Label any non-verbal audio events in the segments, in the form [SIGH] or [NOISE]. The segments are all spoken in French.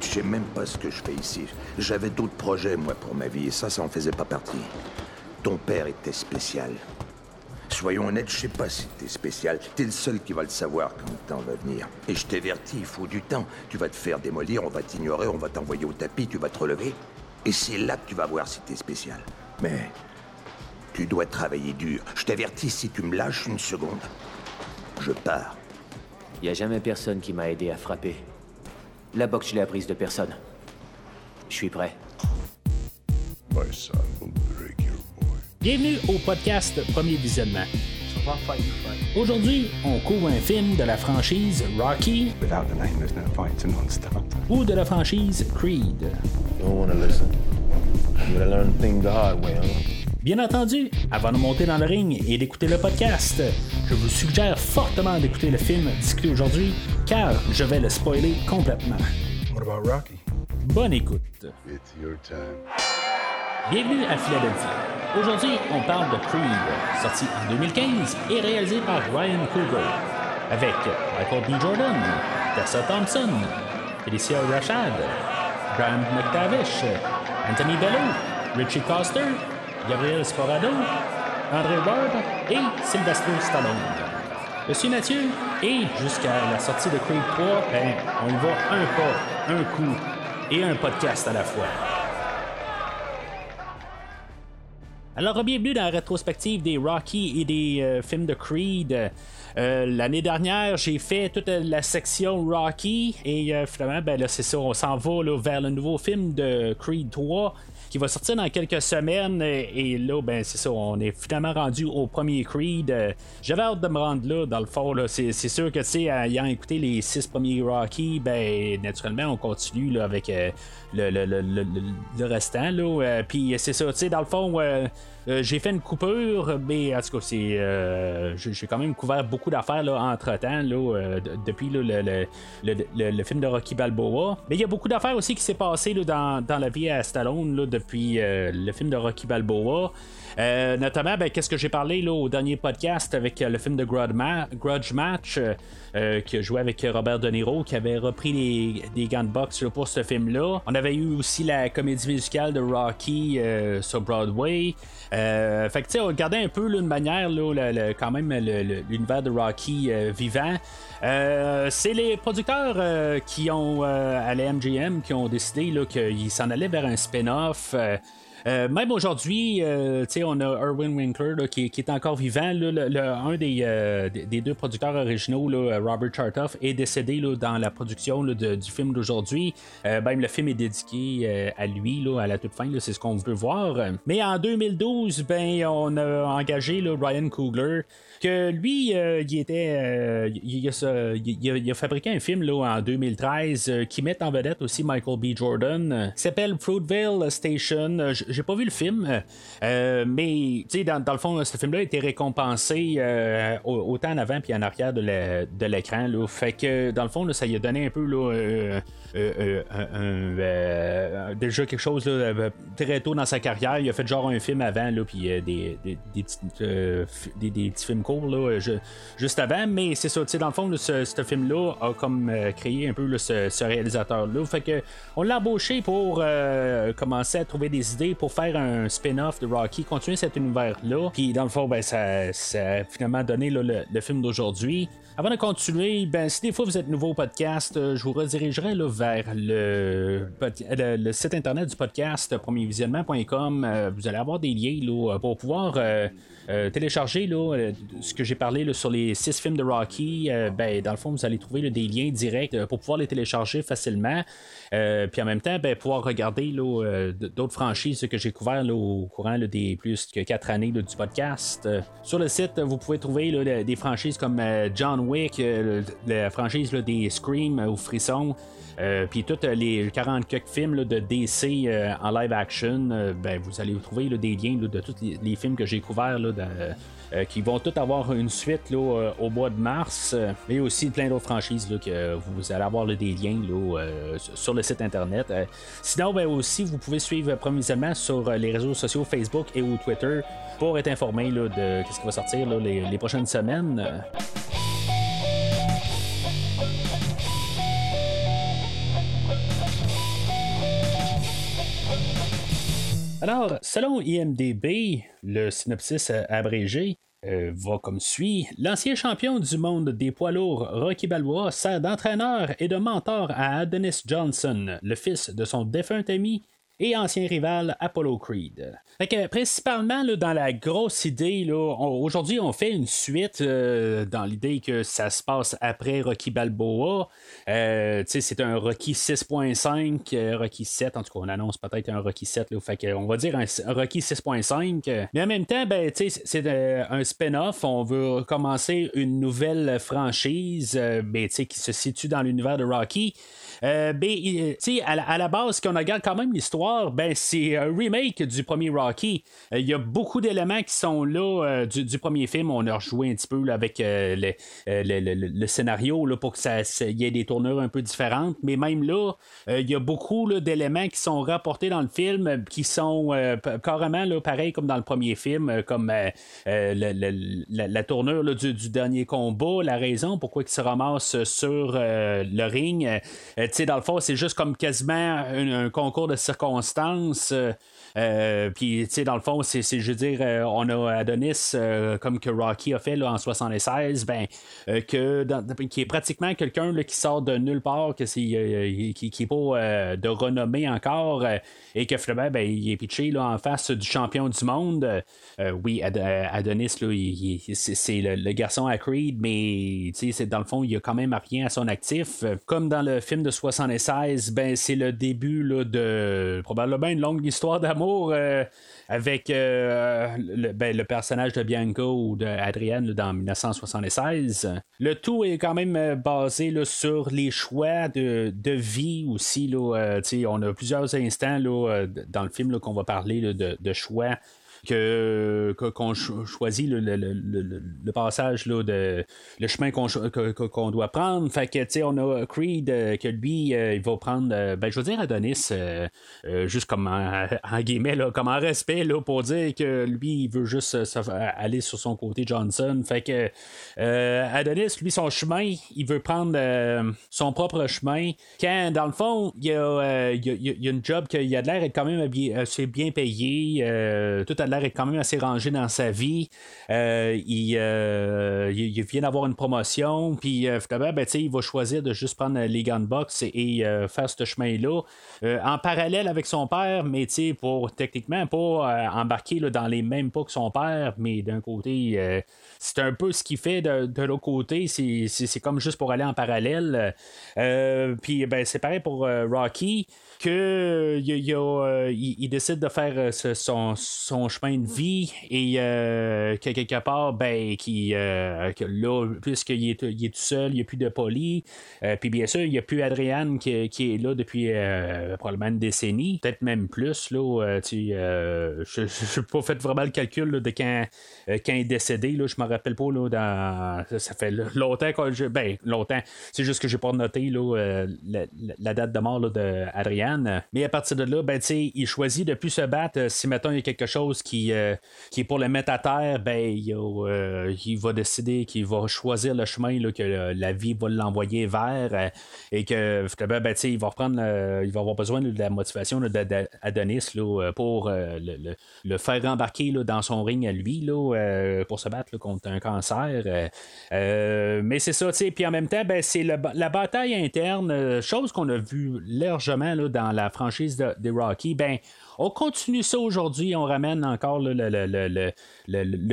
Je sais même pas ce que je fais ici. J'avais d'autres projets, moi, pour ma vie, et ça, ça en faisait pas partie. Ton père était spécial. Soyons honnêtes, je sais pas si t'es spécial. T'es le seul qui va le savoir quand le temps va venir. Et je t'avertis, il faut du temps. Tu vas te faire démolir, on va t'ignorer, on va t'envoyer au tapis, tu vas te relever. Et c'est là que tu vas voir si t'es spécial. Mais tu dois travailler dur. Je t'avertis, si tu me lâches une seconde, je pars. Y a jamais personne qui m'a aidé à frapper. La boxe, je l'ai apprise de personne. Je suis prêt. My son will break your boy. Bienvenue au podcast Premier Visionnement. Aujourd'hui, on couvre un film de la franchise Rocky Without the name, there's no fight to non-stop. ou de la franchise Creed. You don't want to listen. You gotta learn things the hard way, huh? Bien entendu, avant de monter dans le ring et d'écouter le podcast, je vous suggère fortement d'écouter le film discuté aujourd'hui car je vais le spoiler complètement. What about Rocky? Bonne écoute. It's your time. Bienvenue à Philadelphie. Aujourd'hui, on parle de Creed, sorti en 2015 et réalisé par Ryan Coogler, avec Michael B. Jordan, Tessa Thompson, Felicia Rashad, Graham McTavish, Anthony Bello, Richie Coster, Gabriel Sporado, André Ward et Sylvester Stallone. Monsieur Mathieu, et jusqu'à la sortie de Creed 3, ben, on y va un pas, un coup et un podcast à la fois. Alors, bienvenue dans la rétrospective des Rocky et des euh, films de Creed. Euh, L'année dernière, j'ai fait toute la section Rocky et euh, finalement, ben c'est ça, on s'en va vers le nouveau film de Creed 3 qui va sortir dans quelques semaines. Et, là, ben, c'est ça, on est finalement rendu au premier Creed. Euh, J'avais hâte de me rendre là, dans le fond. C'est sûr que, tu sais, ayant écouté les six premiers Rocky, ben, naturellement, on continue là, avec euh, le, le, le, le, restant. Euh, Puis c'est ça, tu sais, dans le fond, euh, j'ai fait une coupure, mais en tout cas, c'est, euh, j'ai quand même couvert beaucoup d'affaires entre-temps, euh, de- depuis le, le, le- le- film de Rocky Balboa. Mais il y a beaucoup d'affaires aussi qui s'est passé là, dans, dans la vie à Stallone là, depuis le film de Rocky Balboa. Euh, notamment, ben, qu'est-ce que j'ai parlé là, au dernier podcast avec euh, le film de Grudge, Ma- Grudge Match, euh, qui a joué avec Robert De Niro, qui avait repris les, des gants de pour ce film-là. On avait eu aussi la comédie musicale de Rocky sur Broadway. Euh, fait que tu sais, on regardait un peu là, une manière, là, quand même, l'univers de Rocky vivant. C'est les producteurs qui ont, à la MGM, qui ont décidé qu'ils s'en allaient vers un spin-off. Euh, même aujourd'hui, euh, on a Erwin Winkler qui, est encore vivant. le- un des, euh, des, des deux producteurs originaux, Robert Chartoff, est décédé dans la production du film d'aujourd'hui. Même le film est dédié à lui à la toute fin. C'est ce qu'on veut voir. Mais en 2012, ben, on a engagé Ryan Coogler que lui, il était, il, a, fabriqué un film là, en 2013 euh, qui met en vedette aussi Michael B. Jordan, s'appelle Fruitvale Station. J'ai pas vu le film, euh, mais tu sais, dans, dans le fond, ce film-là a été récompensé euh, au- autant en avant puis en arrière de l'écran. Fait que dans le fond, ça lui a donné un peu là, euh, euh, euh, euh, déjà quelque chose euh, très tôt dans sa carrière. Il a fait genre un film avant, puis euh, des, des, petits, euh, films courts là, juste avant. Mais c'est ça, dans le fond, ce, film-là a comme euh, créé un peu ce, ce réalisateur-là. Fait que on l'a embauché pour euh, commencer à trouver des idées pour faire un spin-off de Rocky, continuer cet univers-là. Puis dans le fond, ben, ça, ça a finalement donné le, le film d'aujourd'hui. Avant de continuer, ben, si des fois vous êtes nouveau au podcast, euh, je vous redirigerai vers le, pod- le, le site internet du podcast, premiervisionnement.com. Euh, vous allez avoir des liens là, pour pouvoir euh, euh, télécharger là, euh, ce que j'ai parlé là, sur les six films de Rocky. Euh, ben, dans le fond, vous allez trouver des liens directs euh, pour pouvoir les télécharger facilement. Euh, puis en même temps, ben, pouvoir regarder euh, d'autres franchises que j'ai couvertes là, au courant des plus que quatre années du podcast. Euh, sur le site, vous pouvez trouver des franchises comme euh, John Wick, euh, la franchise des Scream ou Frisson. Euh, puis tous les 40 quelques films de DC en live action, ben, vous allez trouver des liens de tous les, films que j'ai couverts euh, qui vont tous avoir une suite là, euh, au mois de mars, euh, mais aussi plein d'autres franchises là, que vous allez avoir des liens là, euh, sur- le site internet. Euh, sinon, ben, aussi, vous pouvez suivre provisoirement sur euh, les réseaux sociaux Facebook et Twitter pour être informé de ce qui va sortir les prochaines semaines. Alors, selon IMDB, le synopsis abrégé, euh, va comme suit. L'ancien champion du monde des poids lourds, Rocky Balboa, sert d'entraîneur et de mentor à Adonis Johnson, le fils de son défunt ami et ancien rival Apollo Creed. Fait principalement dans la grosse idée, aujourd'hui on fait une suite euh, dans l'idée que ça se passe après Rocky Balboa. Euh, c'est un Rocky 6.5, euh, Rocky 7, en tout cas on annonce peut-être un Rocky 7, là, fait on va dire un, Rocky 6.5. Mais en même temps, ben, c'est un spin-off, on veut commencer une nouvelle franchise ben, qui se situe dans l'univers de Rocky. Ben, à, la base, quand on regarde quand même l'histoire, ben, c'est un remake du premier Rocky. Euh, il y a beaucoup d'éléments qui sont là euh, du, premier film. On a rejoué un petit peu avec le, scénario là, pour que y ait des tournures un peu différentes. Mais même là, il y a beaucoup d'éléments qui sont rapportés dans le film qui sont carrément là, pareil comme dans le premier film, comme la, tournure du, dernier combat, la raison pourquoi il se ramasse sur le ring dans le fond, c'est juste comme quasiment un, concours de circonstances. Euh, euh, puis, tu sais, dans le fond, c'est, je veux dire, euh, on a Adonis, comme que Rocky a fait là, en 76, ben, que qui est pratiquement quelqu'un qui sort de nulle part, que c'est, qui, qui est pas de renommée encore, et que finalement, ben, il est pitché là, en face du champion du monde. oui, Adonis, c'est, le, garçon à Creed, mais c'est, dans le fond, il a quand même rien à son actif. Comme dans le film de 76, ben, c'est le début de probablement une longue histoire d'amour euh, avec euh, ben, le, personnage de Bianco ou d'Adrienne dans 1976. Le tout est quand même euh, basé sur les choix de, vie aussi. On a plusieurs instants dans le film qu'on va parler de choix que qu'on choisit le, le, le, le, passage là, de le chemin qu'on, doit prendre. Fait que tu sais, on a Creed euh, que lui, euh, il va prendre euh, ben je veux dire Adonis juste comme en, guillemets là, comme en respect là, pour dire que lui, il veut juste aller sur son côté Johnson. Fait que Adonis, lui, son chemin, il veut prendre son propre chemin. Quand dans le fond, il y a, il y a, une job qu'il a de l'air être quand même assez bien payé. tout à l'air est quand même assez rangé dans sa vie. Euh, euh, il, vient d'avoir une promotion, puis euh, ben, il va choisir de juste prendre les gunbox et, et faire ce chemin-là. en parallèle avec son père, mais pour techniquement pas embarquer dans les mêmes pas que son père, mais d'un côté, c'est un peu ce qu'il fait de, l'autre côté. C'est comme juste pour aller en parallèle. puis ben, c'est pareil pour Rocky que il, décide de faire son, son chemin de vie et euh, que quelque part, ben, euh, là, puisqu'il est, il est tout seul, il n'y a plus de poli. Euh, puis bien sûr, il n'y a plus Adrienne qui, est là depuis probablement une décennie, peut-être même plus. Là, tu, je n'ai pas fait vraiment le calcul de quand, quand il est décédé. Là, je me rappelle pas. Là, dans, ça fait longtemps que je. Ben, longtemps. C'est juste que j'ai pas noté là, la, date de mort Mais à partir de là, ben, il choisit de plus se battre si maintenant il y a quelque chose qui, euh, qui est pour le mettre à terre, ben, il, euh, va décider qu'il va choisir le chemin là, que la vie va l'envoyer vers euh, et que ben, il va reprendre il va avoir besoin de la motivation d'Adonis pour le, faire embarquer dans son ring à lui là, pour se battre contre un cancer. mais c'est ça, puis en même temps, ben, c'est la bataille interne, chose qu'on a vu largement dans la franchise de, de Rocky. Ben, on continue ça aujourd'hui. On ramène encore le,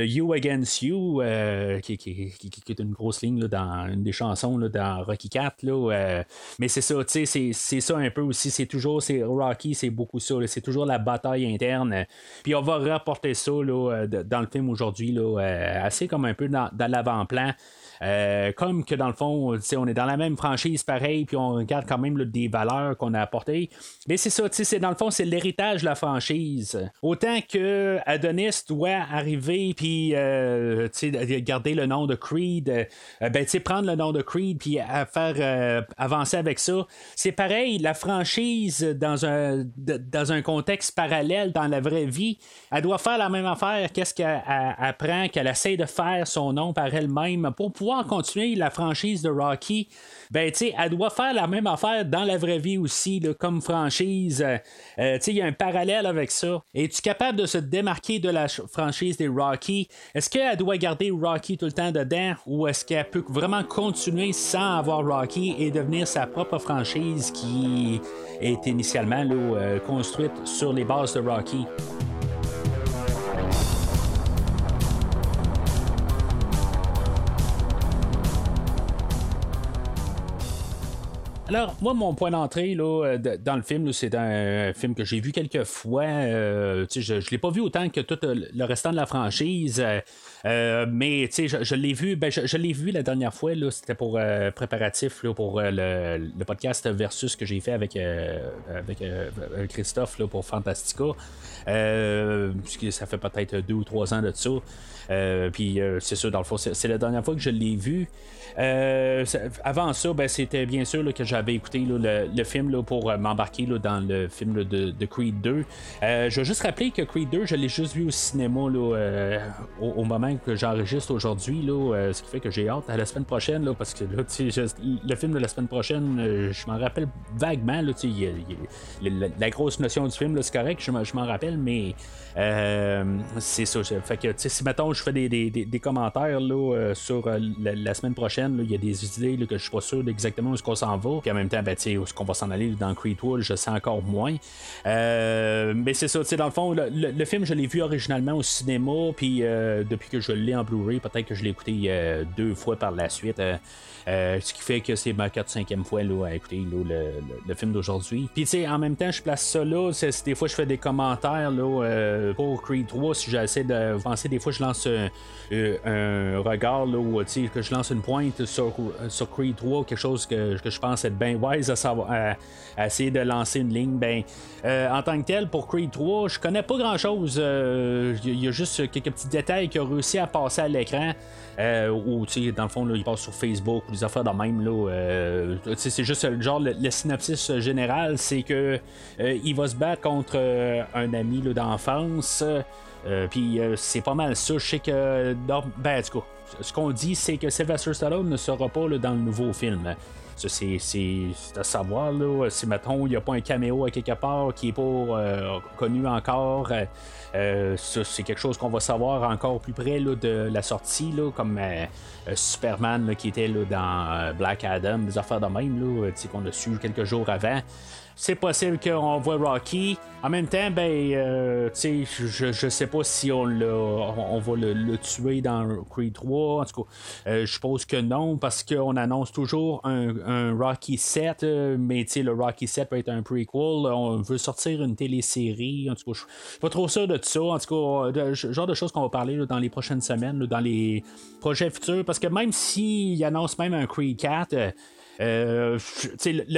You Against You, euh, qui, est une grosse ligne dans une des chansons dans Rocky 4. Euh, mais c'est ça, c'est, c'est ça un peu aussi. C'est toujours, c'est Rocky, c'est beaucoup ça. c'est toujours la bataille interne. Puis on va rapporter ça euh, dans le film aujourd'hui, assez comme un peu dans l'avant-plan. Euh, comme que dans le fond, on est dans la même franchise pareil, puis on regarde quand même des valeurs qu'on a apportées. Mais c'est ça, c'est dans le fond, c'est l'héritage de la franchise. Autant que Adonis doit arriver puis euh, garder le nom de Creed, euh, ben, prendre le nom de Creed puis faire avancer avec ça. C'est pareil, la franchise dans un, dans un contexte parallèle dans la vraie vie, elle doit faire la même affaire. Qu'est-ce qu'elle apprend, qu'elle essaie de faire son nom par elle-même pour pouvoir continuer la franchise de Rocky? Ben, tu elle doit faire la même affaire dans la vraie vie aussi, comme franchise. il y a un parallèle avec ça. Es-tu capable de se démarquer de la franchise des Rocky? Est-ce qu'elle doit garder Rocky tout le temps dedans ou est-ce qu'elle peut vraiment continuer sans avoir Rocky et devenir sa propre franchise qui est initialement euh, construite sur les bases de Rocky? Alors, moi, mon point d'entrée là, euh, dans le film, c'est un film que j'ai vu quelques fois. Euh, je l'ai pas vu autant que tout euh, le restant de la franchise. Mais je, je l'ai vu, ben, je, l'ai vu la dernière fois. C'était pour préparatif pour le, podcast Versus que j'ai fait avec, avec Christophe pour Fantastica. ça fait peut-être deux ou trois ans de ça. Puis c'est ça, dans le fond, c'est la dernière fois que je l'ai vu. avant ça, ben, c'était bien sûr que j'avais écouté le, film pour euh, m'embarquer dans le film de, Creed 2. Euh, je veux juste rappeler que Creed 2, je l'ai juste vu au cinéma euh, au, moment que j'enregistre aujourd'hui, ce qui fait que j'ai hâte à la semaine prochaine, parce que le film de la semaine prochaine, je m'en rappelle vaguement. la, grosse notion du film, c'est correct, je m'en rappelle, mais c'est ça. Fait que si mettons je fais des, commentaires sur la, semaine prochaine, il y a des idées que je suis pas sûr d'exactement où est-ce qu'on s'en va en même temps, ben, où est-ce qu'on va s'en aller dans Creedwood, je sais encore moins. Euh, mais c'est ça, dans le fond, le, film, je l'ai vu originalement au cinéma, puis euh, depuis que je l'ai en Blu-ray, peut-être que je l'ai écouté euh, deux fois par la suite. ce qui fait que c'est ma 4-5e fois là, à écouter le, film d'aujourd'hui. Puis, tu sais, en même temps, je place ça là. des fois, je fais des commentaires là, pour Creed 3. Si j'essaie de penser, des fois, je lance un, regard là, que je lance une pointe sur, Creed 3, quelque chose que, que je pense être bien wise à, savoir, à, essayer de lancer une ligne. Ben, euh, en tant que tel, pour Creed 3, je connais pas grand chose. Il euh, y, a juste quelques petits détails qui ont à passer à l'écran. Euh, ou dans le fond, là, il passe sur Facebook ou des affaires de même. Là, c'est juste le genre, le, synopsis général, c'est que il va se battre contre un ami d'enfance. Puis c'est pas mal ça. Je sais que. ben, en ce qu'on dit, c'est que Sylvester Stallone ne sera pas dans le nouveau film. C'est à savoir, là, si mettons, il n'y a pas un caméo à quelque part qui n'est pas euh, connu encore. Euh, euh, c'est quelque chose qu'on va savoir encore plus près de la sortie, là, comme Superman qui était là, dans Black Adam, des affaires de même, qu'on a su quelques jours avant c'est possible qu'on voit Rocky. En même temps, ben, euh, je, je sais pas si on, on va le, tuer dans Creed 3. En tout cas, euh, je suppose que non, parce qu'on annonce toujours un, Rocky 7, euh, mais le Rocky 7 peut être un prequel. On veut sortir une télésérie. En tout cas, je suis pas trop sûr de ça. En tout cas, genre de choses qu'on va parler dans les prochaines semaines, dans les projets futurs, parce que même s'il annonce même un Creed 4, le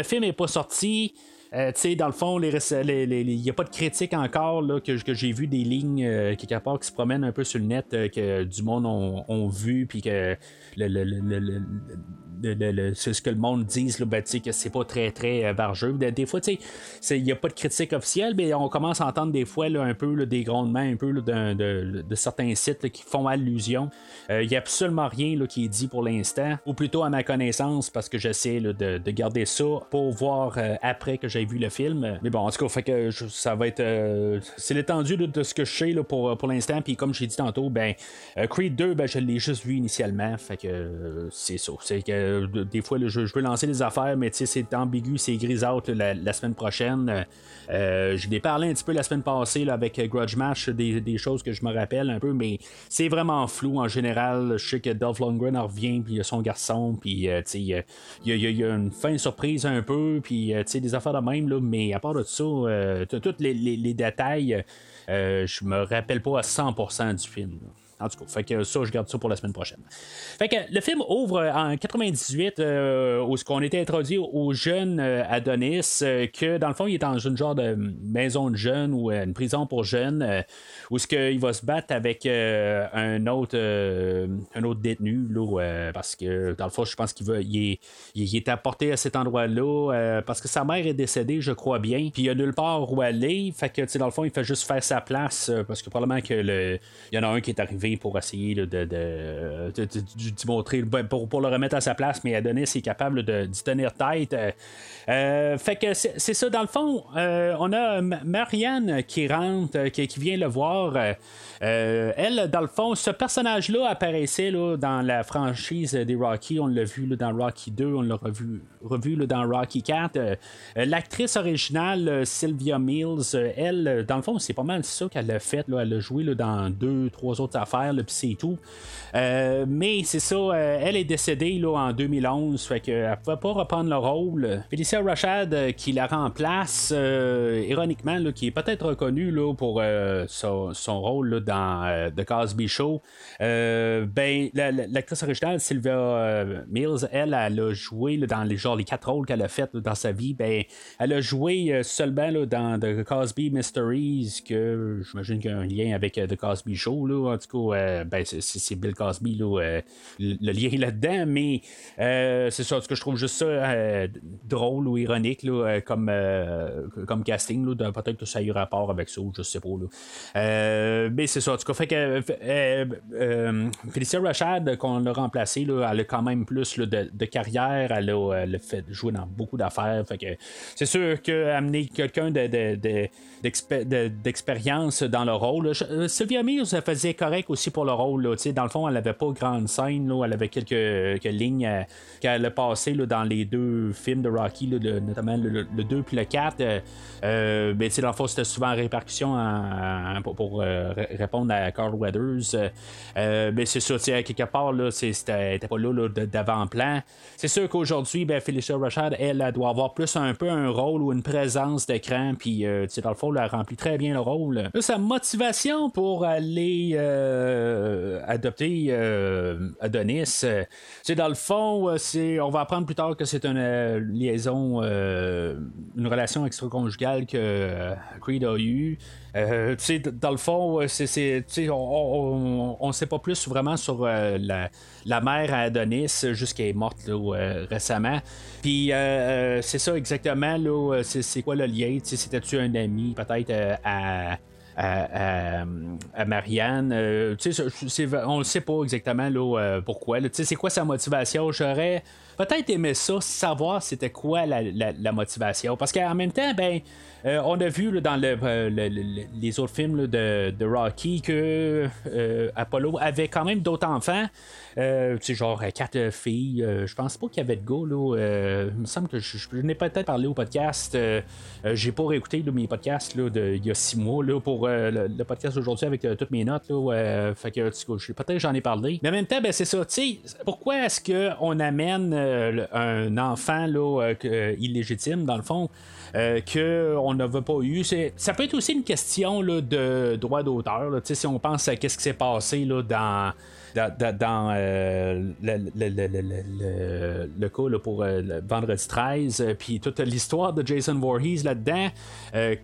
film n'est pas sorti. Euh, tu sais, dans le fond, il n'y a pas de critique encore là, que, que j'ai vu des lignes euh, quelque part qui se promènent un peu sur le net euh, que du monde ont, vu, puis que le, c'est ce que le monde là, ben, que c'est pas très très euh, vargeux. Des, fois, il n'y a pas de critique officielle, mais on commence à entendre des fois un peu des grondements un peu de, certains sites qui font allusion. Il euh, n'y a absolument rien qui est dit pour l'instant, ou plutôt à ma connaissance, parce que j'essaie de, garder ça pour voir euh, après que j'ai vu le film. Mais bon, en tout cas, fait que ça va être. c'est l'étendue de, ce que je sais pour, pour l'instant. Puis comme j'ai dit tantôt, ben Creed 2, ben, je l'ai juste vu initialement. Fait que c'est ça. C'est que euh, des fois, je, veux lancer des affaires, mais c'est ambigu, c'est grisâtre la, semaine prochaine. Euh, je l'ai parlé un petit peu la semaine passée avec Grudge Match, des, choses que je me rappelle un peu, mais c'est vraiment flou en général. Je sais que Dolph Lundgren revient, puis il y a son garçon, puis euh, il y, a une fin surprise un peu, puis des affaires de même, mais à part de ça, tous les, détails, je me rappelle pas à 100% du film. En tout cas, fait que ça, je garde ça pour la semaine prochaine. Fait que le film ouvre en 98 où ce qu'on était introduit au jeune Adonis, que dans le fond, il est dans une genre de maison de jeunes ou une prison pour jeunes, où ce qu'il va se battre avec un autre un autre détenu, là, parce que dans le fond, je pense qu'il veut, il est, il est apporté à cet endroit-là parce que sa mère est décédée, je crois bien, puis il a nulle part où aller. Fait que, dans le fond, il fait juste faire sa place parce que probablement que le, il y en a un qui est arrivé pour essayer de, montrer, ben, pour, le remettre à sa place, mais Adonis est capable d'y tenir tête. Euh, fait que c'est ça, dans le fond, euh, on a Marianne qui rentre, qui, vient le voir. Euh, elle, dans le fond, ce personnage-là apparaissait dans la franchise des Rocky. On l'a vu dans Rocky 2, on l'a revu, dans Rocky 4. Euh, l'actrice originale, euh, Sylvia Mills, elle, dans le fond, c'est pas mal ça qu'elle a fait. Elle a joué dans deux, trois autres affaires, puis c'est tout. mais c'est ça, elle est décédée là, en 2011, fait qu'elle ne pouvait pas reprendre le rôle. Felicia Rashad qui la remplace, ironiquement, qui est peut-être reconnue là, pour son, rôle là, dans euh, The Cosby Show. Euh, ben, l'actrice originale, Sylvia euh, Mills, elle, elle a joué dans les, genre, les quatre rôles qu'elle a fait dans sa vie. Ben, elle a joué seulement dans The Cosby Mysteries, que j'imagine qu'il y a un lien avec The Cosby Show. En tout cas, ben, c'est Bill Cosby, là, le lien là-dedans, mais c'est ça, que je trouve juste ça drôle ou ironique là, comme, comme casting. Peut-être que ça a eu rapport avec ça, je sais pas. Là. mais c'est ça. En tout cas, fait que euh, euh, Felicia Rashad, qu'on a remplacé, là, elle a quand même plus de, carrière. Elle a, fait jouer dans beaucoup d'affaires. Fait que c'est sûr qu'amener quelqu'un d'expérience dans le rôle. Euh, Sylvia Mills faisait correct aussi pour le rôle. dans le fond, elle n'avait pas grande scène. elle avait quelques, lignes qu'elle a passées dans les deux films de Rocky, notamment le, 2 puis le 4. mais dans le fond, c'était souvent en répercussion pour, répondre à Carl Weathers. Euh, euh, mais c'est sûr, quelque part, là, c'était pas là, d'avant-plan. C'est sûr qu'aujourd'hui, ben, Felicia Rashad, elle, elle, doit avoir plus un peu un rôle ou une présence d'écran, puis euh, dans le fond, elle remplit très bien le rôle. sa motivation pour aller adopter Adonis, c'est dans le fond, c'est, on va apprendre plus tard que c'est une liaison, une relation extra-conjugale que Creed a eue. Euh, dans le fond, c'est, on ne sait pas plus vraiment sur euh, la, mère à Adonis jusqu'à est morte euh, récemment. Puis c'est ça exactement, c'est, quoi le lien? C'était-tu un ami peut-être à à, Marianne. on ne sait pas exactement là, pourquoi. c'est quoi sa motivation? J'aurais peut-être aimé ça, savoir c'était quoi la, motivation. Parce qu'en même temps, ben, euh, on a vu dans euh, les autres films de, Rocky que euh, Apollo avait quand même d'autres enfants. Euh, tu sais, genre quatre filles. je pense pas qu'il y avait de gars. Là, il me semble que je, n'ai peut-être parlé au podcast. j'ai pas réécouté mes podcasts là, il y a six mois là, pour le, podcast d'aujourd'hui avec toutes mes notes. Là, fait que peut-être j'en ai parlé. Mais en même temps, ben, c'est ça. Pourquoi est-ce qu'on amène un enfant là, illégitime, dans le fond? euh, qu'on n'avait pas eu? Ça peut être aussi une question là, de droit d'auteur. Si on pense à ce qui s'est passé là, dans dans, euh, le, cas pour euh, vendredi 13, euh, puis toute l'histoire de Jason Voorhees là-dedans,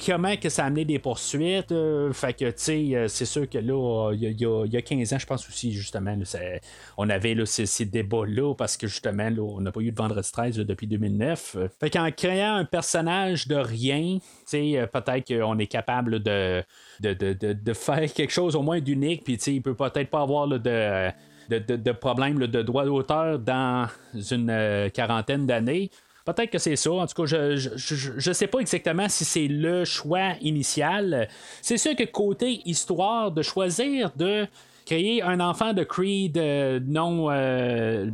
comment que ça a amené des poursuites, fait que, c'est sûr que là, il y, a 15 ans, je pense aussi, justement, on avait ces, débats-là, parce que justement, là, on n'a pas eu de vendredi 13 depuis 2009. Fait qu'en créant un personnage de rien, peut-être qu'on est capable de de, faire quelque chose au moins d'unique, puis il peut peut-être pas avoir de, de, problème de droit d'auteur dans une euh, quarantaine d'années. Peut-être que c'est ça. En tout cas, je ne sais pas exactement si c'est le choix initial. C'est sûr que côté histoire, de choisir de créer un enfant de Creed euh, non euh,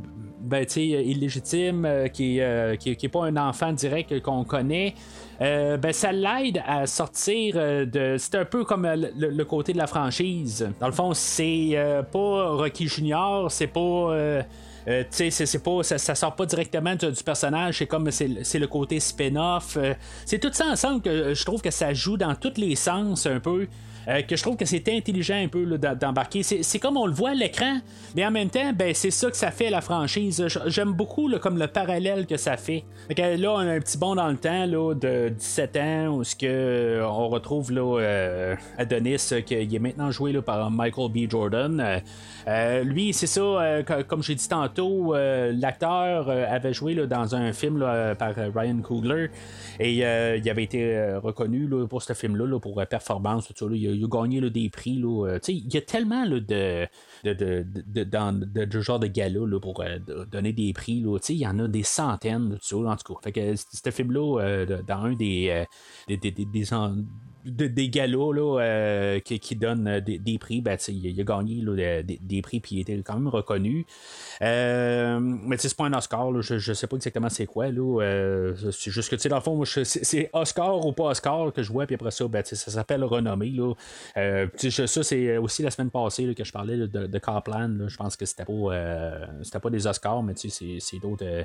ben, illégitime, qui n'est qui, pas un enfant direct qu'on connaît, euh, ben, ça l'aide à sortir euh, de. C'est un peu comme euh, le, côté de la franchise. Dans le fond, c'est pas Rocky Junior, c'est pas. tu sais, c'est pas, ça, ça, sort pas directement du, personnage, c'est comme c'est le côté spin-off. c'est tout ça ensemble que je trouve que ça joue dans tous les sens un peu. Euh, que je trouve que c'est intelligent un peu d'embarquer. C'est comme on le voit à l'écran, mais en même temps, ben, c'est ça que ça fait la franchise. J'aime beaucoup comme le parallèle que ça fait. là, on a un petit bond dans le temps là, de 17 ans où ce que, euh, on retrouve là, euh, Adonis qui est maintenant joué là, par Michael B. Jordan. lui, c'est ça, comme j'ai dit tantôt, l'acteur avait joué là, dans un film par Ryan Coogler et il avait été reconnu pour ce film-là pour performance. Tout ça, a gagné des prix. Là, euh, il y a tellement de, de, de, de, dans, de, genre de gala pour euh, donner des prix. Il y en a des centaines. en tout cas. Fait que ce film-là, euh, dans un des, des, des, des des galas là, euh, qui, qui, donnent euh, des, prix, ben, il, a gagné des, prix puis il était quand même reconnu. Euh, mais c'est pas un Oscar, je, je sais pas exactement c'est quoi. Là, c'est juste que dans le fond, c'est Oscar ou pas Oscar que je vois, puis après ça, ben, ça s'appelle renommé. Là. ça, c'est aussi la semaine passée que je parlais de, de Carplan. Je pense que c'était pas, pas des Oscars, mais c'est d'autres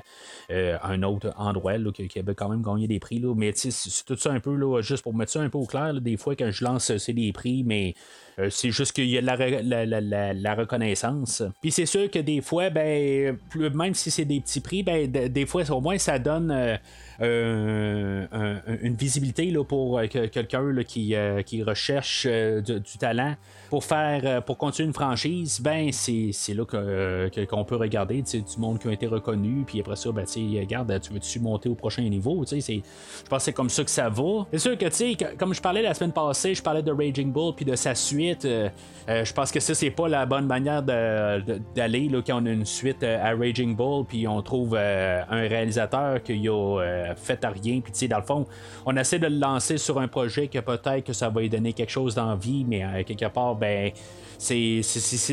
un autre endroit qui, avait quand même gagné des prix. Là. Mais c'est tout ça un peu, là, juste pour mettre ça un peu au clair des fois quand je lance c'est des prix, mais euh, c'est juste qu'il y a la, reconnaissance. Puis c'est sûr que des fois, ben, même si c'est des petits prix, ben, des fois, au moins, ça donne euh, euh, une visibilité là, pour quelqu'un qui recherche du, talent pour faire pour continuer une franchise, ben c'est, là qu'on peut regarder du monde qui a été reconnu, puis après ça, ben, regarde, tu veux-tu monter au prochain niveau? je pense que c'est comme ça que ça va. C'est sûr que, tu sais, comme je parlais la semaine passée, je parlais de Raging Bull puis de sa suite euh, euh, je pense que ça, c'est pas la bonne manière d'aller quand on a une suite euh, à Raging Bull, puis on trouve un réalisateur qui a fait à rien, puis tu sais, dans le fond, on essaie de le lancer sur un projet que peut-être que ça va lui donner quelque chose d'envie, mais quelque part, ben c'est,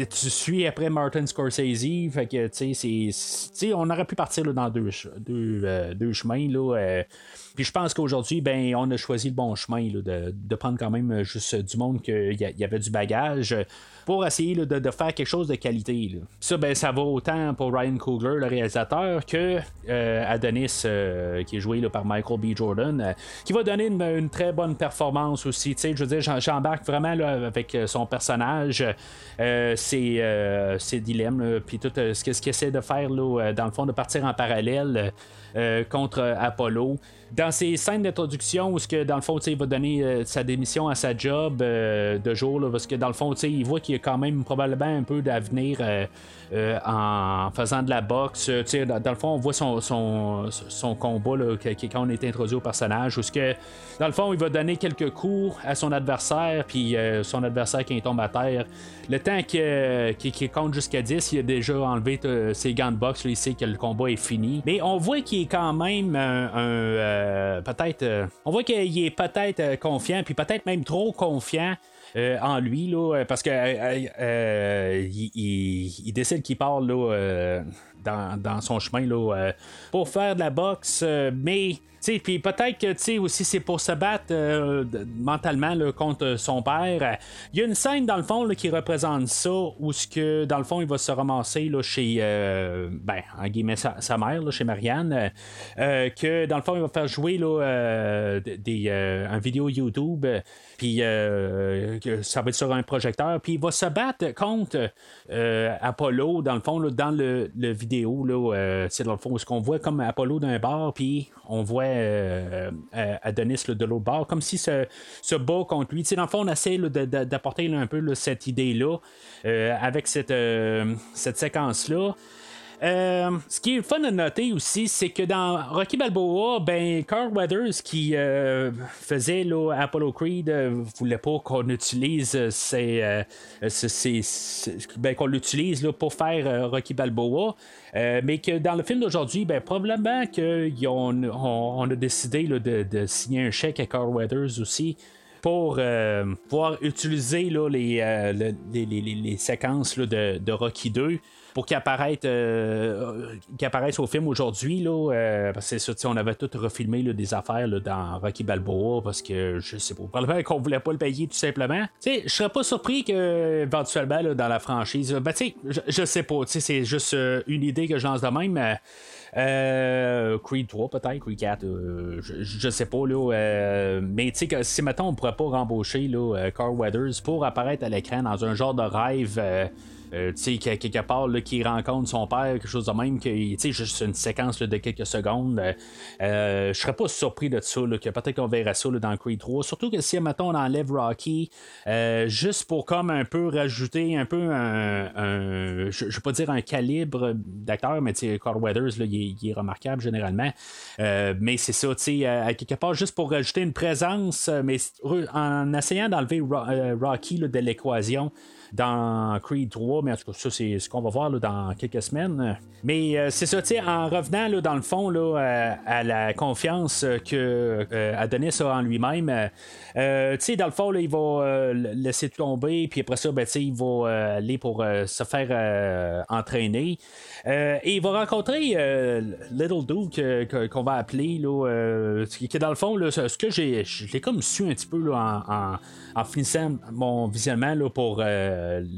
tu suis après Martin Scorsese, fait que tu sais, on aurait pu partir dans deux, deux, deux chemins là. Puis je pense qu'aujourd'hui, ben, on a choisi le bon chemin de, prendre quand même juste du monde qui y, avait du bagage pour essayer de, faire quelque chose de qualité. Ça, ben, ça va autant pour Ryan Coogler, le réalisateur, que euh, Adonis, euh, qui est joué par Michael B. Jordan, euh, qui va donner une, très bonne performance aussi. je veux dire, j'embarque vraiment avec son personnage, ses, ses, dilemmes, puis tout ce qu'il essaie de faire, dans le fond, de partir en parallèle. Contre Apollo. Dans ses scènes d'introduction, où ce que dans le fond, il va donner sa démission à sa job de jour, parce que dans le fond, il voit qu'il y a quand même probablement un peu d'avenir euh, euh, en faisant de la boxe. Dans, dans, le fond, on voit son, son, son combat là, quand on est introduit au personnage, où ce que, dans le fond, il va donner quelques coups à son adversaire, puis euh, son adversaire qui tombe à terre. Le temps qu'il compte jusqu'à 10, il a déjà enlevé ses gants de boxe, il sait que le combat est fini. Mais on voit qu'il quand même un, peut-être. on voit qu'il est peut-être confiant, puis peut-être même trop confiant. Euh, en lui, là, parce que euh, euh, il, décide qu'il parle là, dans, dans, son chemin là, pour faire de la boxe, mais puis peut-être que tu aussi c'est pour se battre mentalement contre son père. Il y a une scène dans le fond qui représente ça où ce que dans le fond il va se ramasser là, chez ben en guillemets sa, mère là, chez Marianne que dans le fond il va faire jouer là, des, un vidéo YouTube puis euh, ça va être sur un projecteur, puis il va se battre contre euh, Apollo, dans le fond, dans le, vidéo, là, euh, c'est dans le fond, ce qu'on voit comme Apollo d'un bar, puis on voit Adonis de l'autre bar, comme si se, se bat contre lui. dans le fond, on essaie d'apporter un peu cette idée-là avec cette, cette séquence-là. Euh, ce qui est fun à noter aussi, c'est que dans Rocky Balboa, ben Carl Weathers qui euh, faisait Apollo Creed euh, voulait pas qu'on utilise ben, qu'on l'utilise pour faire Rocky Balboa. mais que dans le film d'aujourd'hui, ben, probablement qu'on on, a décidé de, signer un chèque à Carl Weathers aussi pour pouvoir utiliser là, les, les, séquences de, de, Rocky 2 pour apparaisse, qu'il apparaisse au film aujourd'hui. Là, parce que ça, on avait tout refilmé des affaires dans Rocky Balboa parce que je sais pas, probablement qu'on voulait pas le payer tout simplement. Je serais pas surpris que éventuellement dans la franchise, ben, je, je sais pas, c'est juste une idée que je lance de même. Euh, Creed 3 peut-être, Creed 4, euh, je, sais pas là. Euh, mais tu sais si maintenant on pourrait pas rembaucher là, Carl Weathers pour apparaître à l'écran dans un genre de rêve euh, tu sais, quelque part, qui rencontre son père, quelque chose de même, tu sais, juste une séquence de quelques secondes. Euh, euh, je serais pas surpris de ça, que peut-être qu'on verra ça dans Creed 3. Surtout que si, mettons, on enlève Rocky, juste pour comme un peu rajouter un peu un, je, vais pas dire un calibre d'acteur, mais tu sais, Carl Weathers, il, est, remarquable généralement. mais c'est ça, tu sais, à quelque part, juste pour rajouter une présence, mais en essayant d'enlever Rocky de l'équation, dans Creed 3, mais en tout cas, ça, c'est ce qu'on va voir dans quelques semaines. Mais euh, c'est ça, tu sais, en revenant là, dans le fond là, euh, à, la confiance que euh, a en lui-même, tu sais, dans le fond, là, il va laisser tomber, puis après ça, ben, il va aller pour se faire entraîner. et il va rencontrer Little Duke qu'on va appeler, là, qui dans le fond, là, ce que j'ai, je l'ai comme su un petit peu là, en en finissant mon visionnement là, pour euh,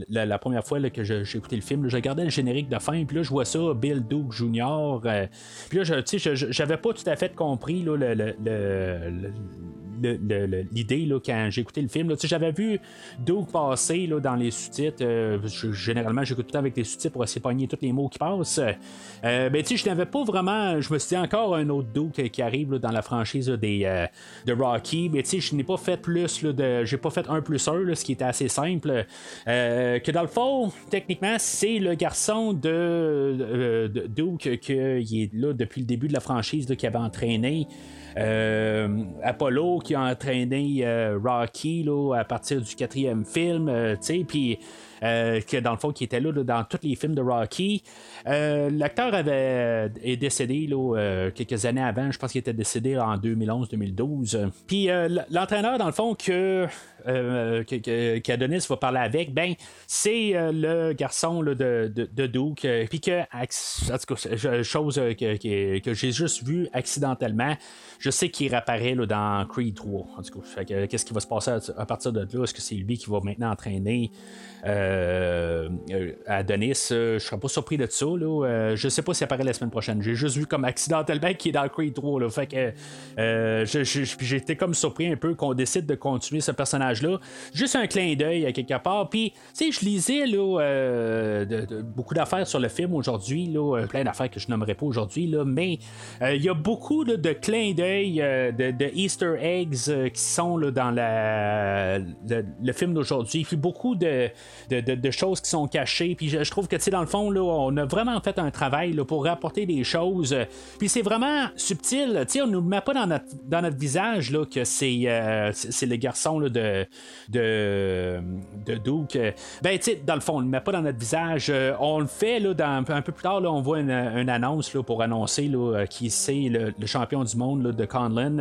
la, première fois que j'ai écouté le film, je regardais le générique de fin, puis là, je vois ça, Bill Duke Jr. Euh, puis là, je, j'avais pas tout à fait compris là, le, l'idée quand j'ai écouté le film. J'avais vu Doug passer là, dans les sous-titres. Euh, généralement, j'écoute tout le temps avec les sous-titres pour essayer de tous les mots qui passent. Euh, ben, je n'avais pas vraiment. Je me suis dit encore un autre Doug qui arrive dans la franchise des, euh, de Rocky. Mais je n'ai pas fait plus. de, j'ai pas fait un plus un, ce qui était assez simple. que dans le fond, techniquement, c'est le garçon de, de, Duke qui est là depuis le début de la franchise qui avait entraîné. Euh, Apollo qui a entraîné euh, Rocky à partir du quatrième film, euh, tu sais, puis que dans le fond qui était là, dans tous les films de Rocky. L'acteur avait est décédé quelques années avant, je pense qu'il était décédé en 2011-2012. Puis l'entraîneur dans le fond que euh, qu'Adonis va parler avec, ben, c'est euh, le garçon de, de, de. Euh, puis que, en tout cas, chose que, que, j'ai juste vu accidentellement, je sais qu'il réapparaît là, dans Creed 3. En tout cas, qu'est-ce qui va se passer à, partir de là? Est-ce que c'est lui qui va maintenant entraîner Adonis? je serais pas surpris de ça. Là. je sais pas s'il apparaît la semaine prochaine. J'ai juste vu comme accidentellement qu'il est dans Creed 3. Là. Fait que j'étais comme surpris un peu qu'on décide de continuer ce personnage Juste un clin d'œil à quelque part. Puis, tu sais, je lisais là, euh, beaucoup d'affaires sur le film aujourd'hui, euh, plein d'affaires que je nommerai pas aujourd'hui, mais euh, il y a beaucoup de clins d'œil, de, Easter eggs qui sont là, dans le, film d'aujourd'hui. Puis beaucoup de, choses qui sont cachées. Puis je, trouve que, tu sais, dans le fond, là, on a vraiment fait un travail là, pour rapporter des choses. Puis c'est vraiment subtil. Tu sais, on ne nous met pas dans notre, visage là, que c'est, c'est le garçon là, de, de, de Duke, ben, tu dans le fond, on le met pas dans notre visage. Euh, on le fait, là, un peu plus tard, on voit une, annonce pour annoncer là, qui c'est le, champion du monde de Conlon.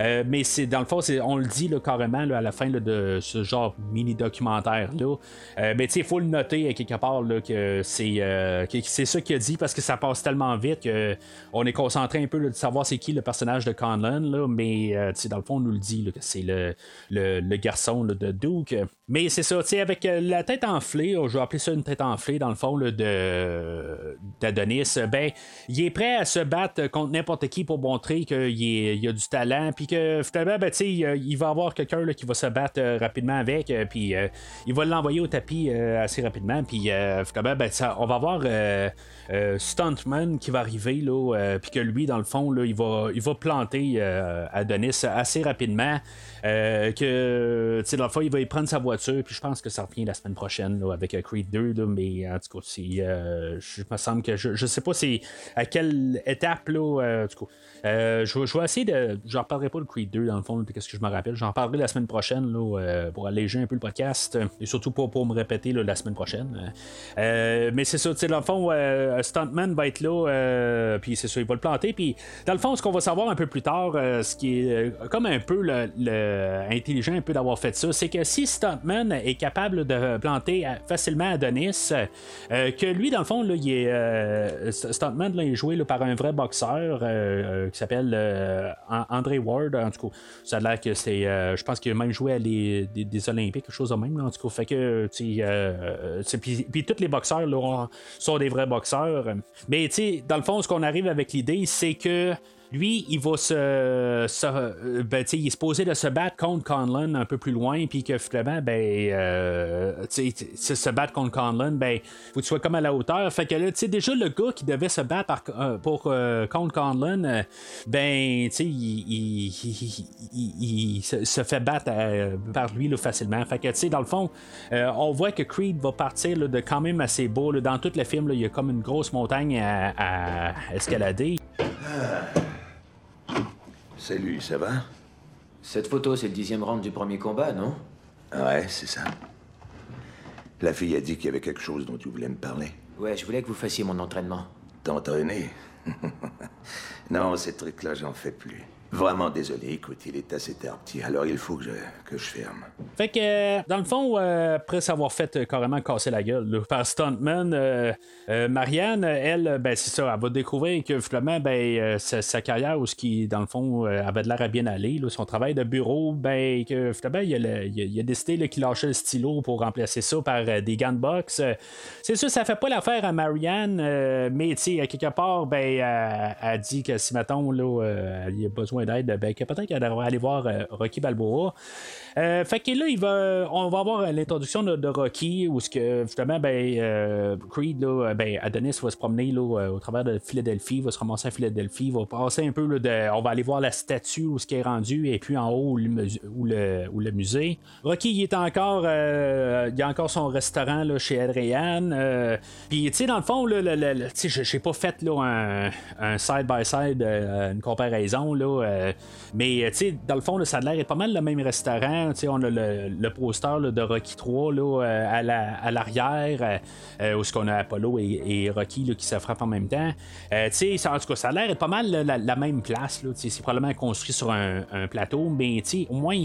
Euh, mais c'est dans le fond, on le dit carrément à la fin de ce genre mini documentaire là. Euh, ben, tu il faut le noter quelque part que c'est c'est ça qu'il a dit parce que ça passe tellement vite qu'on est concentré un peu de savoir c'est qui le personnage de Conlon, mais dans le fond, on nous le dit que c'est le, le, le garçon de Duke. Mais c'est ça, avec euh, la tête enflée, oh, je vais appeler ça une tête enflée dans le fond de d'Adonis, ben, il est prêt à se battre contre n'importe qui pour montrer qu'il il a du talent, puis que finalement, ben, il va avoir quelqu'un qui va se battre euh, rapidement avec, euh, puis il va l'envoyer au tapis assez rapidement, puis finalement, ben, ça, on va avoir Stuntman qui va arriver, là, puis que lui, dans le fond, là, il, va, il va planter Adonis assez rapidement. Euh, tu sais, dans il va y prendre sa voiture, puis je pense que ça revient la semaine prochaine avec euh, Creed 2, mais en tout cas, euh, je me semble que je, je sais pas à quelle étape, là. Je, je, vais essayer de. J'en reparlerai pas de Creed 2 dans le fond, qu'est-ce que je me rappelle. J'en parlerai la semaine prochaine là, pour alléger un peu le podcast et surtout pas pour me répéter la semaine prochaine. mais c'est ça, tu sais, dans le fond, Stuntman va être là, puis c'est ça, il va le planter. Puis dans le fond, ce qu'on va savoir un peu plus tard, ce qui est comme un peu le, intelligent un peu d'avoir fait ça, c'est que si Stuntman est capable de planter facilement Adonis, que lui, dans le fond, là, il est, Stuntman là, est joué par un vrai boxeur qui s'appelle André Ward. En tout cas, ça a l'air que c'est. je pense qu'il a même joué à des, Olympiques, quelque chose de même. en tout cas, fait que, tu puis tous les boxeurs là, sont des vrais boxeurs. Mais, tu sais, dans le fond, ce qu'on arrive avec l'idée, c'est que lui, il va se. se euh, ben, il est supposé de se battre contre Conlon un peu plus loin, puis que finalement, ben, euh, se battre contre Conlon, ben, faut que tu sois comme à la hauteur. Fait que là, tu sais, déjà, le gars qui devait se battre euh, pour contre Conlon, ben, tu sais, il, se fait battre par lui facilement. Fait que, tu sais, dans le fond, on voit que Creed va partir de quand même assez beau. dans tout le film, il y a comme une grosse montagne à, à escalader. Salut, ça va Cette photo, c'est le dixième round du premier combat, non? Ouais, c'est ça. La fille a dit qu'il y avait quelque chose dont tu voulais me parler. Ouais, je voulais que vous fassiez mon entraînement. T'entraîner? [LAUGHS] Non, ces trucs-là, j'en fais plus. Vraiment désolé, écoute, il est assez tard petit, alors il faut que je, que je ferme. Fait que, dans le fond, euh, après s'avoir fait euh, carrément casser la gueule par Stuntman, euh, Marianne, elle, ben c'est ça, elle va découvrir que finalement, ben, sa, carrière, ou ce qui, dans le fond, avait de l'air à bien aller, son travail de bureau, ben, que finalement, il a, décidé qu'il lâchait le stylo pour remplacer ça par des gants de. C'est sûr, ça fait pas l'affaire à Marianne, mais tu sais, quelque part, ben, elle, elle, dit que si, mettons, là, il a besoin d'aide, ben, peut-être qu'elle devrait aller voir euh, Rocky Balboa. Euh, fait que là, il va, on va avoir l'introduction de, Rocky, où ce que, justement, ben, euh, Creed, là, ben, Adonis va se promener là, au travers de Philadelphie, va se ramasser à Philadelphie, va passer un peu, là, de, on va aller voir la statue où ce qui est rendu, et puis en haut, où le, le, musée. Rocky, il est encore, il a encore son restaurant là, chez Adrian. Puis, tu sais, dans le fond, là, j'ai pas fait là, un side-by-side, une comparaison, là, euh, mais euh, tu sais, dans le fond, ça a l'air pas mal le même restaurant. On a le, poster de Rocky 3 là, euh, à, l'arrière, où ce qu'on a Apollo et, Rocky qui se frappent en même temps. ça, en tout cas, ça a l'air pas mal la, même place. C'est probablement construit sur un, plateau, mais au moins,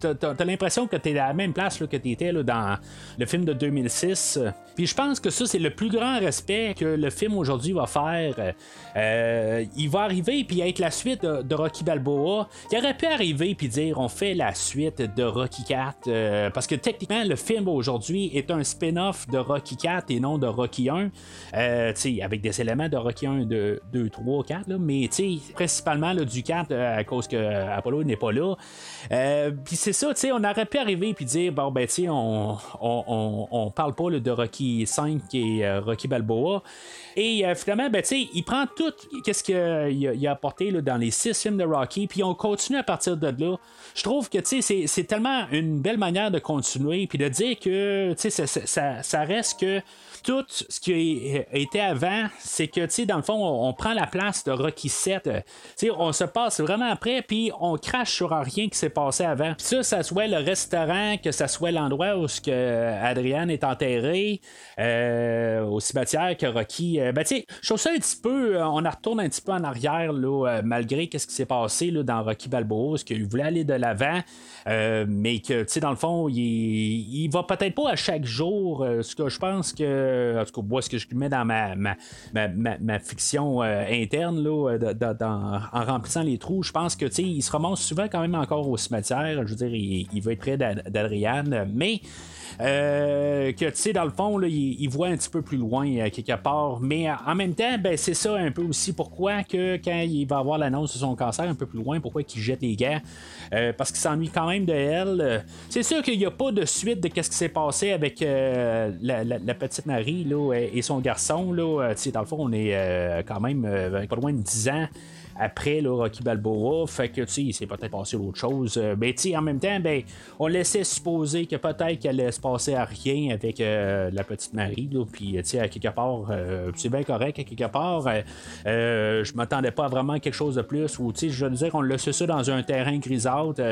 t'as l'impression que t'es à la même place que t'étais dans le film de 2006. Puis je pense que ça, c'est le plus grand respect que le film aujourd'hui va faire. il va arriver puis être la suite de, Rocky Balboa, il aurait pu arriver puis dire on fait la suite de Rocky 4 euh, parce que techniquement le film aujourd'hui est un spin-off de Rocky 4 et non de Rocky 1 euh, avec des éléments de Rocky 1 de 2, 3, 4 mais principalement du 4 euh, à cause que Apollo n'est pas là. Puis c'est ça on aurait pu arriver puis dire bon ben tu on, on, on, parle pas de Rocky 5 et Rocky Balboa et finalement ben il prend tout qu'est-ce qu'il a, apporté là, dans les six films de Rocky, puis on continue à partir de là. Je trouve que c'est tellement une belle manière de continuer, puis de dire que ça, ça, ça reste que tout ce qui été avant, c'est que, dans le fond, on, prend la place de Rocky 7. Tu sais, on se passe vraiment après, puis on crache sur rien qui s'est passé avant. Puis ça, ça soit le restaurant, que ça soit l'endroit où ce que Adrian est enterré, euh, au cimetière que Rocky. Euh, ben, tu sais, je trouve ça un petit peu. Euh, on retourne un petit peu en arrière, là, malgré qu'est-ce qui s'est passé là, dans Rocky Balboa, parce qu'il voulait aller de l'avant, mais que, tu sais, dans le fond, il, il va peut-être pas à chaque jour. ce que je pense que euh, en tout cas, moi, ce que je mets dans ma, ma, fiction euh, interne, là, en remplissant les trous, je pense que il se remonte souvent quand même encore au cimetière. Je veux dire, il, veut être près d'Adriane, mais. Euh, que tu sais, dans le fond, il, voit un petit peu plus loin quelque part. Mais en même temps, ben, c'est ça un peu aussi pourquoi que quand il va avoir l'annonce de son cancer un peu plus loin, pourquoi il jette les gars. parce qu'il s'ennuie quand même de elle. C'est sûr qu'il n'y a pas de suite de ce qui s'est passé avec la, petite Marie là, et son garçon. Là, dans le fond, on est quand même pas loin de 10 ans après le Rocky Balboa. Fait que, tu sais, il s'est peut-être passé autre chose. mais, tu sais, en même temps, ben, on laissait supposer que peut-être qu'elle allait se passer à rien avec la petite Marie. Puis, tu sais, à quelque part, c'est bien correct, à quelque part. je m'attendais pas à vraiment quelque chose de plus. Ou, tu sais, je veux dire qu'on laissait ça dans un terrain grisâtre.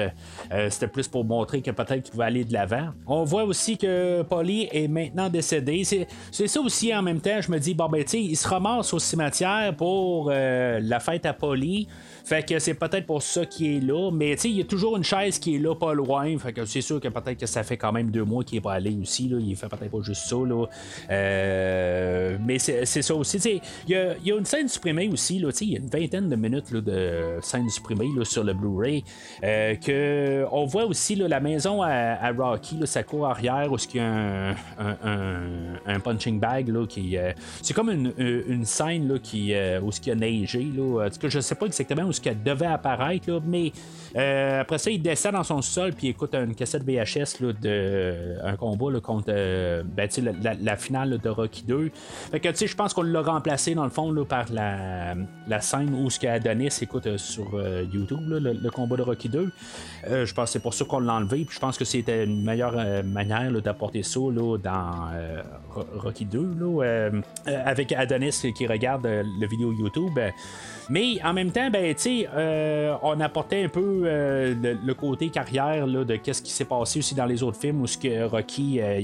C'était plus pour montrer que peut-être qu'il pouvait aller de l'avant. On voit aussi que Polly est maintenant décédée. C'est ça aussi en même temps. Je me dis, bon, ben, il se ramasse au cimetière pour la fête à Polly. Shaolin Fait que c'est peut-être pour ça qu'il est là. Mais tu sais, il y a toujours une chaise qui est là pas loin. Fait que c'est sûr que peut-être que ça fait quand même deux mois qu'il est pas allé aussi. Là. Il fait peut-être pas juste ça. Là. Euh, mais c'est ça aussi. Il y a, y a, une scène supprimée aussi. Il y a une vingtaine de minutes là, de scène supprimée là, sur le Blu-ray. Euh, que on voit aussi là, la maison à, Rocky, là, sa cour arrière, où il y a un, un, un, punching bag. Là, qui, euh, c'est comme une, une scène là, qui, où il y a neigé. Là. En tout je sais pas exactement où ce qu'elle devait apparaître, mais euh, après ça, il descend dans son sol puis écoute une cassette VHS de un combat contre euh, ben, la, la, finale de Rocky 2. Fait que je pense qu'on l'a remplacé dans le fond par la, scène où ce qu'Adonis écoute euh, sur YouTube, le, combat de Rocky 2. je pense que c'est pour ça qu'on l'a enlevé. Puis je pense que c'était une meilleure manière d'apporter ça dans Rocky 2 là, avec Adonis qui regarde le vidéo YouTube. Mais en même temps, ben, euh, on apportait un peu euh, le, côté carrière là, de qu'est-ce qui s'est passé aussi dans les autres films où ce que Rocky, euh,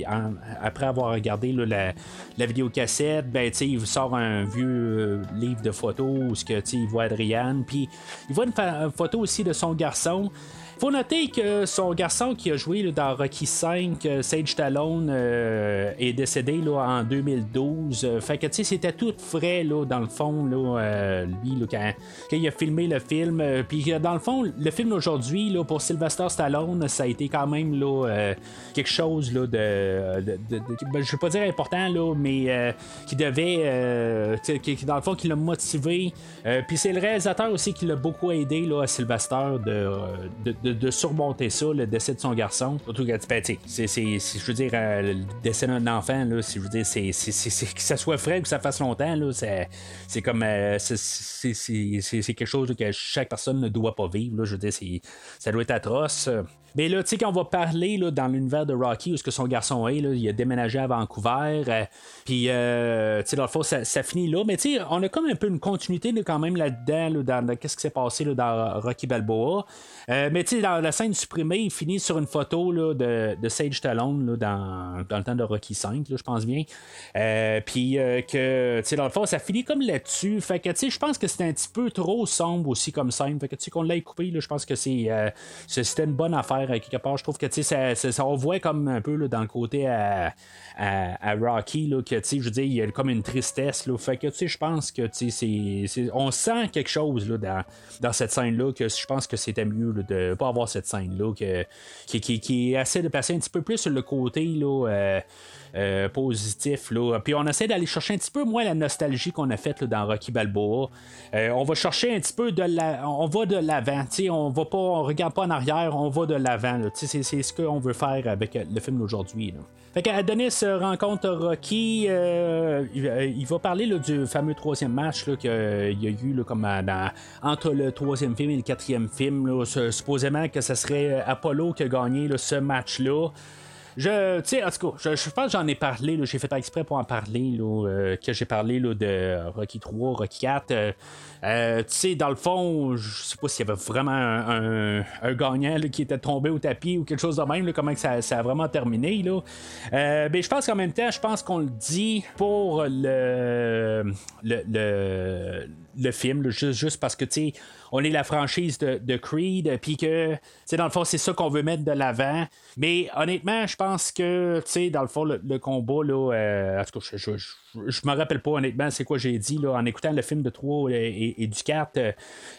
après avoir regardé la, la vidéo cassette, ben, il sort un vieux livre de photos où ce que, il voit Adrienne, puis il voit une photo aussi de son garçon. Faut noter que son garçon qui a joué dans Rocky 5, euh, Sage Stallone, euh, est décédé là, en 2012. Euh, fait que tu sais, c'était tout frais là, dans le fond, là, lui, quand, il a filmé le film. Puis dans le fond, le film d'aujourd'hui, pour Sylvester Stallone, ça a été quand même là, quelque chose là, de, ben, je vais pas dire important, là, mais qui devait, dans le fond, qui l'a motivé. Puis c'est le réalisateur aussi qui l'a beaucoup aidé là, à Sylvester de de, surmonter ça, le décès de son garçon. Surtout que, ben, c'est, je veux dire, euh, le décès d'un enfant, là, si je veux dire, c'est, que ça soit frais ou que ça fasse longtemps, là, c'est, comme. Euh, c'est, quelque chose que chaque personne ne doit pas vivre. Là, je veux dire, ça doit être atroce. Mais là, tu sais, quand on va parler là, dans l'univers de Rocky, où ce que son garçon est, là, il a déménagé à Vancouver. Euh, puis, euh, tu sais, dans le fond, ça, finit là. Mais tu sais, on a comme un peu une continuité quand même là-dedans, dans, qu'est-ce qui s'est passé là, dans Rocky Balboa. Euh, mais tu sais, dans la scène supprimée, il finit sur une photo là, de, de Sage Stallone là, dans, dans, le temps de Rocky 5, je pense bien. puis que, tu sais, dans le fond, ça finit comme là-dessus. Fait que, tu sais, je pense que c'était un petit peu trop sombre aussi comme scène. Fait que, tu sais, qu'on l'ait coupé, je pense que c'est, c'était une bonne affaire quelque part. Je trouve que ça, ça, ça, comme un peu dans le côté à, Rocky là, que je veux dire, il y a comme une tristesse. Là, fait que je pense que on sent quelque chose là, dans, cette scène-là que je pense que c'était mieux de pas avoir cette scène-là qui, qui, qui, essaie de passer un petit peu plus sur le côté là, euh, euh, positif. Là. Puis on essaie d'aller chercher un petit peu moins la nostalgie qu'on a faite dans Rocky Balboa. Euh, on va chercher un petit peu de la. On va de l'avant. On va pas. On regarde pas en arrière, on va de l'avant. C'est, c'est ce qu'on veut faire avec le film d'aujourd'hui. Fait qu'Adonis rencontre Rocky. Euh, il, va parler du fameux troisième match qu'il y a eu comme entre le troisième film et le quatrième film. supposément que ce serait Apollo qui a gagné ce match-là. Je, tu sais, en tout cas, je, pense que j'en ai parlé, j'ai fait exprès pour en parler, euh, que j'ai parlé de Rocky 3, Rocky 4. Euh, tu sais, dans le fond, je sais pas s'il y avait vraiment un, gagnant qui était tombé au tapis ou quelque chose de même, comment ça, a vraiment terminé. Là. Euh, mais je pense qu'en même temps, je pense qu'on le dit pour le, le, le, film, juste, parce que, tu on est la franchise de, Creed, puis que, tu dans le fond, c'est ça qu'on veut mettre de l'avant. Mais honnêtement, je pense que, tu dans le fond, le, combat, là, euh, je, je, me rappelle pas honnêtement c'est quoi j'ai dit là, en écoutant le film de 3 et, du 4,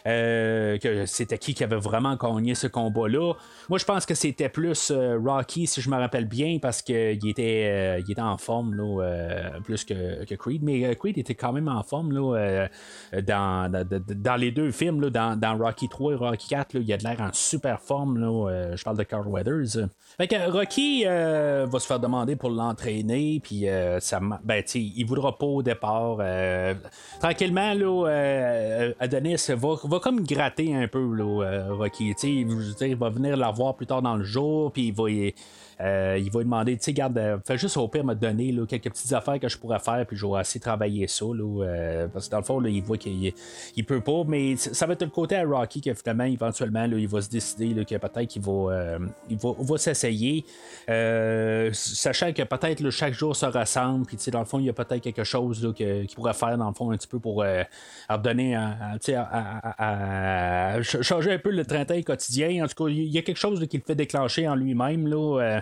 euh, que c'était qui qui avait vraiment gagné ce combat-là. Moi, je pense que c'était plus euh, Rocky, si je me rappelle bien, parce qu'il était, était en forme, là, plus que, Creed. Mais Creed était quand même en forme là, dans, dans, les deux films, là, dans, Rocky 3 et Rocky 4, il a de l'air en super forme. je parle de Carl Weathers. Fait que Rocky va se faire demander pour l'entraîner, puis ça, ben, il voudra pas au départ. tranquillement, là, Adonis va, va, comme gratter un peu Rocky. il va venir la voir plus tard dans le jour, puis il va. Euh, il va lui demander, tu sais, garde, euh, fais juste au pire me donner quelques petites affaires que je pourrais faire, puis je de travailler ça. Euh, parce que dans le fond, il voit qu'il il peut pas, mais ça va être le côté à Rocky que finalement, éventuellement, il va se décider que peut-être qu'il va, va, va s'essayer, sachant que peut-être chaque jour se ressemble, puis dans le fond, il y a peut-être quelque chose qu'il pourrait faire, dans le fond, un petit peu pour redonner, à, à, changer un peu le train quotidien. En tout cas, il y a quelque chose qui le fait déclencher en lui-même. Là,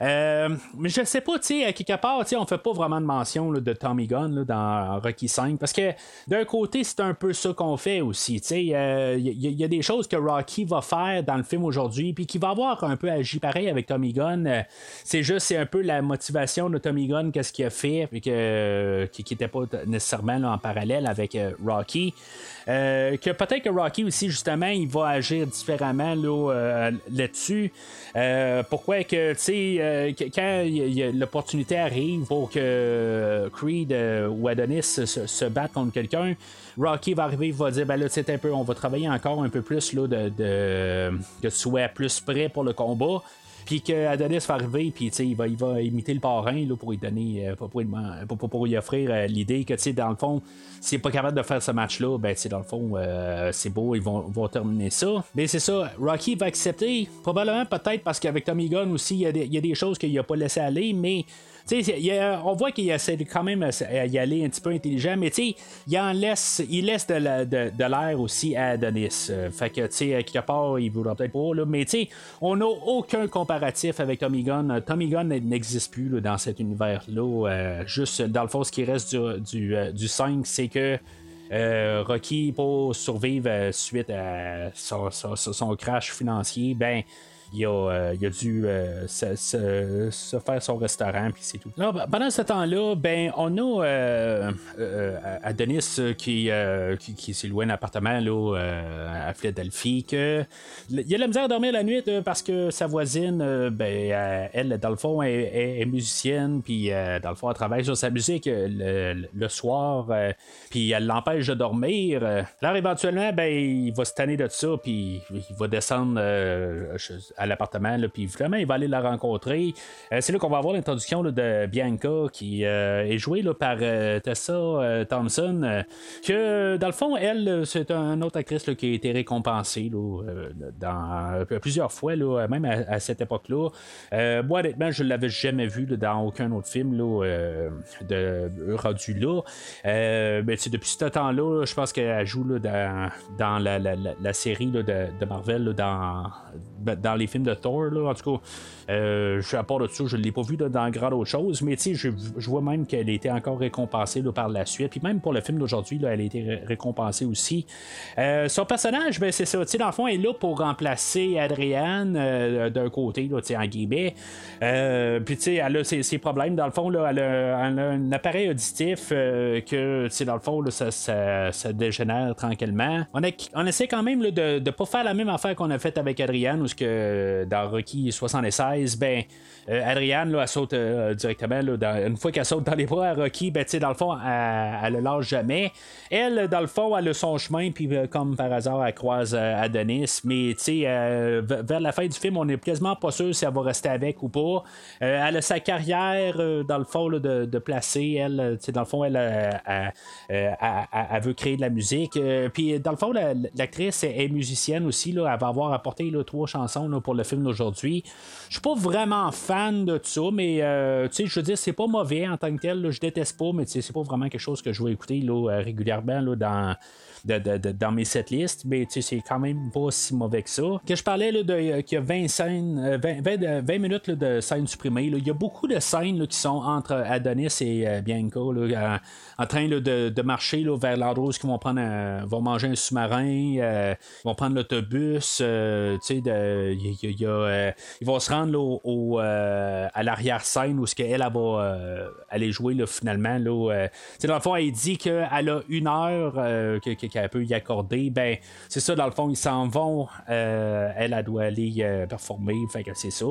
mais je sais pas, tu sais, à quelque part, on fait pas vraiment de mention de Tommy Gunn dans Rocky 5 parce que d'un côté, c'est un peu ça qu'on fait aussi. Il euh, y, a des choses que Rocky va faire dans le film aujourd'hui, puis qui va avoir un peu agi pareil avec Tommy Gunn. Euh, c'est juste, c'est un peu la motivation de Tommy Gunn, qu'est-ce qu'il a fait, puis que, qui n'était pas nécessairement en parallèle avec Rocky. que peut-être que Rocky aussi, justement, il va agir différemment là, là-dessus. pourquoi que, tu sais, euh, quand l'opportunité arrive pour que Creed euh, ou Adonis se, battent contre quelqu'un, Rocky va arriver, il va dire ben là, c'est un peu, on va travailler encore un peu plus là, de, de, que tu sois plus prêt pour le combat. Puis que Adonis va arriver, puis il va, il va imiter le parrain là, pour lui donner, euh, pour, offrir l'idée que dans le fond, s'il n'est pas capable de faire ce match-là, ben dans le fond, c'est beau, ils vont, terminer ça. Mais c'est ça, Rocky va accepter, probablement peut-être parce qu'avec Tommy Gunn aussi, il y, y, a des choses qu'il n'a pas laissé aller, mais on voit qu'il essaie quand même y aller un petit peu intelligent, mais il en laisse, il laisse de, l'air aussi à Adonis. Euh, fait que, sais, quelque part, il voudra peut-être pas, là, mais on n'a aucun comparatif avec Tommy Gunn. Tommy Gunn n'existe plus dans cet univers-là. Euh, juste, dans le fond, ce qui reste du, du, 5, euh, c'est que. Rocky, pour survivre suite à son, son, crash financier, ben il a, euh, a dû euh, se, faire son restaurant, puis c'est tout. Ben, pendant ce temps-là, ben, on a euh, Adonis qui, qui, qui s'est loué un appartement là, à Philadelphie. Que, il a la misère à dormir la nuit parce que sa voisine, ben, elle, dans le fond, est, musicienne, puis dans le fond, elle travaille sur sa musique le, soir, puis elle l'empêche de dormir. Alors, éventuellement, ben, il va se tanner de ça, puis il va descendre à l'appartement, puis vraiment, il va aller la rencontrer. Euh, c'est là qu'on va avoir l'introduction de Bianca, qui euh, est jouée là, par euh, Tessa Thompson, que dans le fond, elle, c'est une autre actrice qui a été récompensée dans, plusieurs fois, là, même à, cette époque-là. moi, honnêtement, je ne l'avais jamais vue dans aucun autre film là, de rendu là. mais depuis ce temps-là, je pense qu'elle joue dans, dans la, série de, de, Marvel, dans, dans les films de Thor. Là. En tout cas, euh, à part de ça, je ne l'ai pas vu dans grand autre chose, mais je, je vois même qu'elle a été encore récompensée par la suite. Puis même pour le film d'aujourd'hui, elle a été récompensée aussi. Euh, son personnage, ben, c'est ça. Dans le fond, elle est là pour remplacer Adrienne euh, d'un côté, là, en guillemets. Euh, puis elle a ses, problèmes. Dans le fond, là, elle, a, un appareil auditif que dans le fond, ça, ça, dégénère tranquillement. On, on essaie quand même de ne pas faire la même affaire qu'on a faite avec Adrienne, où que, euh, dans Rocky 76, ben, euh, là, elle saute euh, directement. Là, une fois qu'elle saute dans les bras à Rocky, ben, dans le fond, elle, ne lâche jamais. Elle, dans le fond, elle a son chemin, puis comme par hasard, elle croise Adonis. Mais vers la fin du film, on n'est quasiment pas sûr si elle va rester avec ou pas. elle a sa carrière, dans le fond, de, placer. Elle, dans le fond, elle, veut créer de la musique. puis, dans le fond, l'actrice est musicienne aussi. Là, elle va avoir apporté trois chansons pour le film d'aujourd'hui. Je suis pas vraiment fan de ça, mais euh, je veux dire, c'est pas mauvais en tant que tel. je déteste pas, mais c'est pas vraiment quelque chose que je vais écouter euh, régulièrement là, dans dans mes setlists, mais c'est quand même pas si mauvais que ça. Que je parlais là, de, euh, qu'il y a 20 scènes, 20, euh, minutes de scènes supprimées. Il y a beaucoup de scènes qui sont entre Adonis et euh, Bianca en, train de, marcher vers l'endroit où ils vont prendre vont manger un sous-marin, vont prendre l'autobus. il ils vont se rendre au, à l'arrière-scène où ce qu'elle elle va aller jouer finalement. Là, dans le fond, elle dit qu'elle a une heure qu'elle peut y accorder. Ben, c'est ça, dans le fond, ils s'en vont. elle, elle doit aller performer. Fait que c'est ça.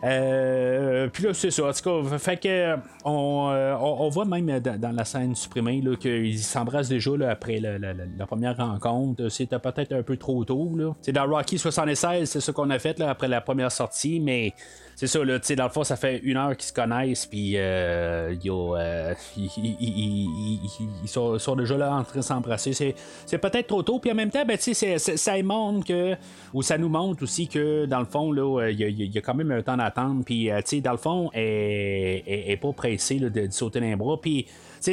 Puis là, c'est ça. En tout cas, fait que on, voit même dans, la scène supprimée qu'ils s'embrassent déjà là, après la, première rencontre. C'était peut-être un peu trop tôt. C'est dans Rocky 76, c'est ce qu'on a fait là, après la première sortie, mais c'est ça, là, dans le fond, ça fait une heure qu'ils se connaissent, puis euh, euh [LAUGHS] ils, sont, déjà là en train de s'embrasser. C'est, peut-être trop tôt, puis en même temps, ben, ça montre que, ou ça nous montre aussi que, dans le fond, là, il y, a quand même un temps d'attente, puis, euh, dans le fond, elle est pas pressée de, sauter les bras, puis,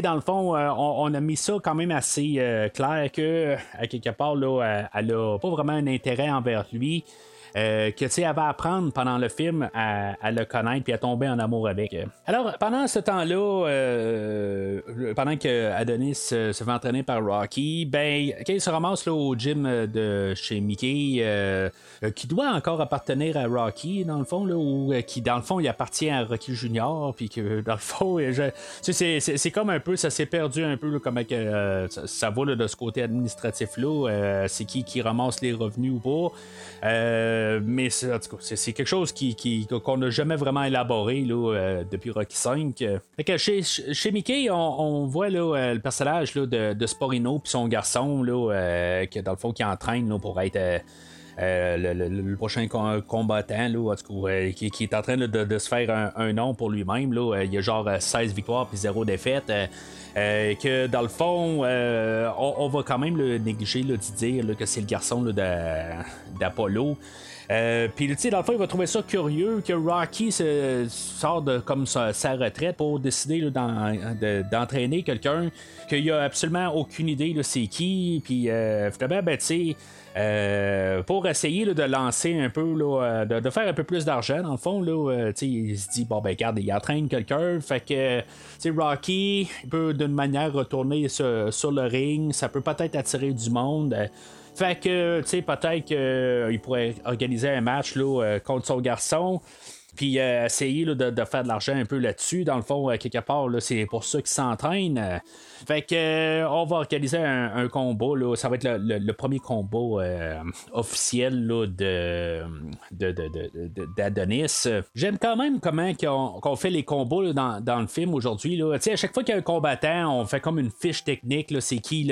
dans le fond, euh, on, a mis ça quand même assez clair que, quelque part, là, elle a pas vraiment un intérêt envers lui. Euh, que tu elle va apprendre pendant le film à, le connaître puis à tomber en amour avec. Alors, pendant ce temps-là, euh, pendant que Adonis se fait entraîner par Rocky, ben, quand se ramasse là, au gym de chez Mickey, euh, qui doit encore appartenir à Rocky, dans le fond, là, ou qui, dans le fond, il appartient à Rocky Junior, puis que, dans le fond, [LAUGHS] c'est comme un peu, ça s'est perdu un peu, comme ça, ça, de ce côté administratif-là, c'est qui qui ramasse les revenus ou pas. Euh, mais c'est, c'est, quelque chose qui, qu'on n'a jamais vraiment élaboré là, euh, depuis Rocky 5. chez, chez Mickey, on, voit là, le personnage là, de, de Sporino puis son garçon là, euh, qui dans le fond qui entraîne pour être le, prochain combattant là, qui, est en train de, se faire un, nom pour lui-même. Là. Il y a genre 16 victoires puis 0 défaites. que dans le fond, on, va quand même le négliger de dire que c'est le garçon d'Apollo. Euh, puis, tu sais, dans le fond, il va trouver ça curieux que Rocky sort de comme sa, retraite pour décider d'entraîner quelqu'un qu'il a absolument aucune idée de c'est qui. Puis, euh, ben, tu sais. Euh, pour essayer de lancer un peu, de, faire un peu plus d'argent, dans le fond, là, il se dit, bon, ben, regarde, il entraîne quelqu'un, fait que, Rocky peut d'une manière retourner sur, sur, le ring, ça peut peut-être attirer du monde. Fait que, tu sais, peut-être qu'il euh, pourrait organiser un match là, euh, contre son garçon puis euh, essayer de, faire de l'argent un peu là-dessus. Dans le fond, quelque part, c'est pour ça qu'il s'entraîne. Fait que on va organiser un, combat. Là. Ça va être le, premier euh, officiel là, de, d'Adonis. J'aime quand même comment qu'on, fait les combats dans, le film aujourd'hui. À chaque fois qu'il y a un combattant, on fait comme une fiche technique. c'est qui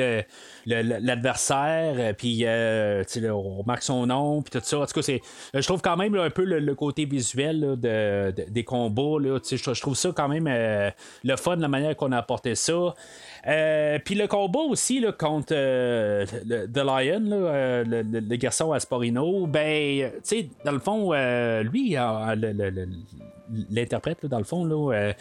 l'adversaire. Puis on marque son nom. Puis tout ça. En tout cas, je trouve quand même un peu le, côté visuel des combats. je, trouve ça quand même euh, le fun, la manière qu'on a apporté ça. Euh, puis le combat aussi contre euh, The Lion, le, garçon Asporino, ben, tu sais, dans le fond, lui, l'interprète dans le fond là,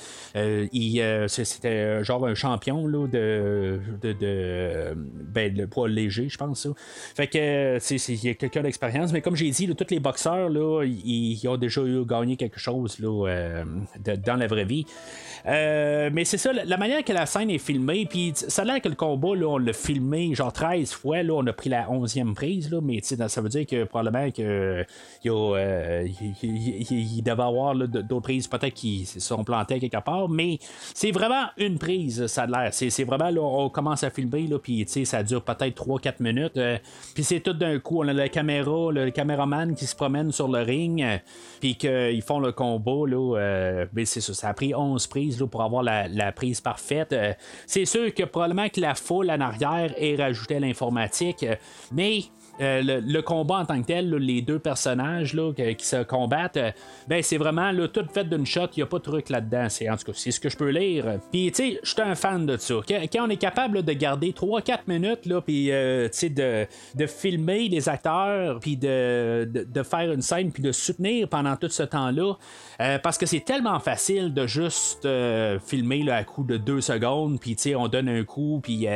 c'était genre un champion là, de, de, ben, le poids léger je pense fait que il y a quelqu'un d'expérience mais comme j'ai dit tous les boxeurs là ils, ont déjà eu gagné quelque chose là, dans la vraie vie mais c'est ça la, manière que la scène est filmée puis ça a l'air que le combat, là, on l'a filmé genre 13 fois. Là, on a pris la 11e prise, là, mais ça veut dire que probablement que il, euh, il, devait avoir d'autres prises, peut-être qui sont plantées quelque part, mais c'est vraiment une prise, ça a l'air. C'est, vraiment là, on commence à filmer, là, puis ça dure peut-être 3-4 minutes. Euh, puis c'est tout d'un coup, on a la caméra, le caméraman qui se promène sur le ring, puis qu'ils font le combat. Là, euh, mais c'est ça, ça a pris 11 prises là, pour avoir la, la prise parfaite. c'est sûr que probablement que la foule en arrière ait rajouté l'informatique, mais euh, le, combat en tant que tel, les deux personnages qui se combattent, euh, ben c'est vraiment tout fait d'une shot, il n'y a pas de truc là-dedans. C'est, en tout cas, c'est ce que je peux lire. Puis, tu sais, je suis un fan de ça. Quand, on est capable de garder 3-4 minutes, puis, euh, de, filmer les acteurs, puis de, faire une scène, puis de soutenir pendant tout ce temps-là, parce que c'est tellement facile de juste filmer à coup de 2 secondes, puis, tu on donne un coup, puis,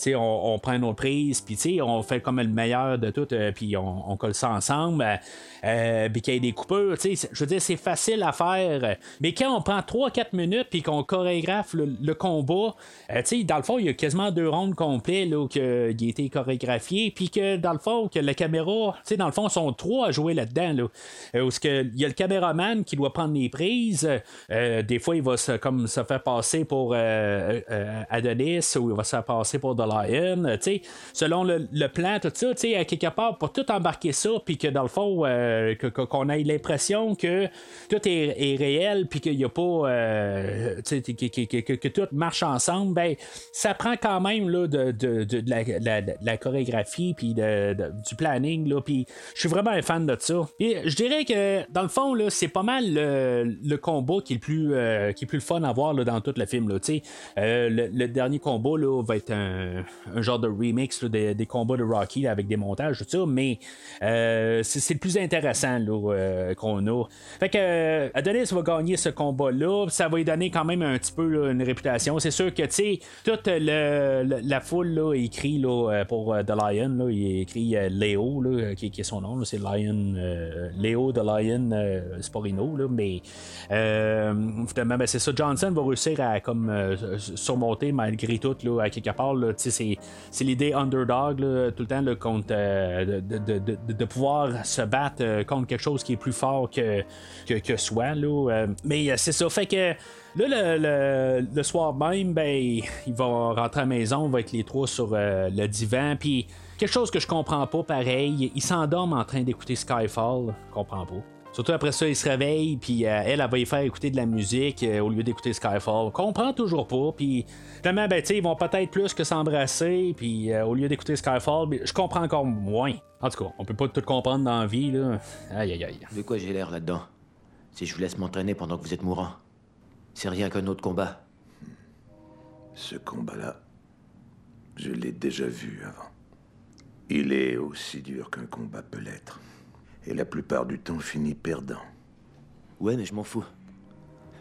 tu on, prend une autre prise, puis, tu on fait comme le meilleur de tout, puis on, colle ça ensemble, puis qu'il y ait des coupures. Je veux dire, c'est facile à faire. Mais quand on prend 3-4 minutes, puis qu'on chorégraphe le, combat, dans le fond, il y a quasiment deux rondes complets là, qui a été chorégraphié, puis que dans le fond, que la caméra, dans le fond, sont trois à jouer là-dedans. Là, il y a le caméraman qui doit prendre les prises. des fois, il va se, comme, se faire passer pour Adonis ou il va se faire passer pour The Lion. selon le, plan, tout ça, à quelque part, pour tout embarquer ça, puis que dans le fond, euh, qu'on ait l'impression que tout est, réel, puis qu'il n'y a pas. Euh, que, tout marche ensemble, ben, ça prend quand même là, de, de, la, chorégraphie, puis du planning, puis je suis vraiment un fan de ça. je dirais que, dans le fond, là, c'est pas mal le, combat qui est le plus, euh, qui est plus fun à voir là, dans tout le film. Le, le dernier combat là, va être un, genre de remix des, combats de Rocky avec des mais euh, c'est, le plus intéressant euh, qu'on a. Fait que euh, Adonis va gagner ce combat-là, ça va lui donner quand même un petit peu une réputation. C'est sûr que, tu sais, toute la foule là, écrit là, pour The Lion, là, il écrit Léo, là, qui, est son nom, c'est Lion, Léo The Lion Sporino, mais finalement, ben, c'est ça, Johnson va réussir à comme surmonter malgré tout, à quelque part, c'est, l'idée underdog tout le temps contre, euh, de, pouvoir se battre euh, contre quelque chose qui est plus fort que, que, soi. Euh. mais c'est ça, fait que Là, le, soir même, ben, il va rentrer à la maison, va être les trois sur le divan, puis quelque chose que je comprends pas, pareil, il s'endorme en train d'écouter Skyfall, je comprends pas. Surtout après ça, il se réveille, puis euh, elle, elle va y faire écouter de la musique euh, au lieu d'écouter Skyfall. Comprend toujours pas, puis finalement, ben, ils vont peut-être plus que s'embrasser, puis euh, au lieu d'écouter Skyfall, je comprends encore moins. En tout cas, on peut pas tout comprendre dans la vie, là. Aïe, aïe, aïe. De quoi j'ai l'air là-dedans? Si je vous laisse m'entraîner pendant que vous êtes mourant, c'est rien qu'un autre combat. Ce combat-là, je l'ai déjà vu avant. Il est aussi dur qu'un combat peut l'être et la plupart du temps finit perdant. Ouais, mais je m'en fous.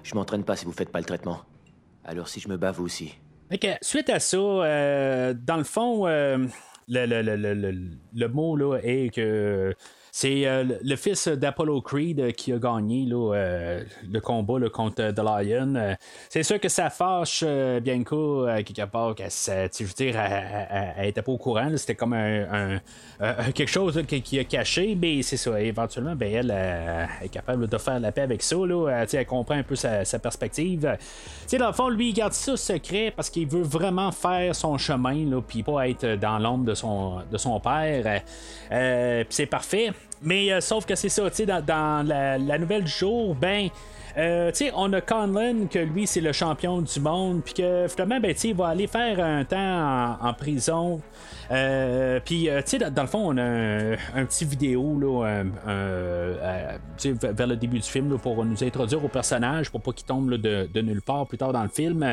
Je m'entraîne pas si vous faites pas le traitement. Alors si je me bats, vous aussi. Ok, suite à ça, euh, dans le fond, euh, le, le, le, mot là, est que c'est euh, le fils d'Apollo Creed euh, qui a gagné euh, le combat contre The Lion. c'est sûr que ça fâche Bianca quelque part. Que je veux dire, elle, était pas au courant. C'était comme un, quelque chose qui, a caché. Mais c'est ça. Éventuellement, ben, elle, est capable de faire la paix avec ça. Là. elle comprend un peu sa, perspective. dans le fond, lui, il garde ça secret parce qu'il veut vraiment faire son chemin. Puis pas être dans l'ombre de son, de son père. c'est parfait. Mais euh, sauf que c'est ça, tu sais, dans, la, nouvelle du jour, ben. Euh, tu sais, on a Conlon, que lui, c'est le champion du monde, puis que finalement, ben, il va aller faire un temps en prison euh, puis, tu sais, dans, le fond, on a un, petit vidéo là, vers le début du film pour nous introduire au personnage pour pas qu'il tombe de, nulle part plus tard dans le film.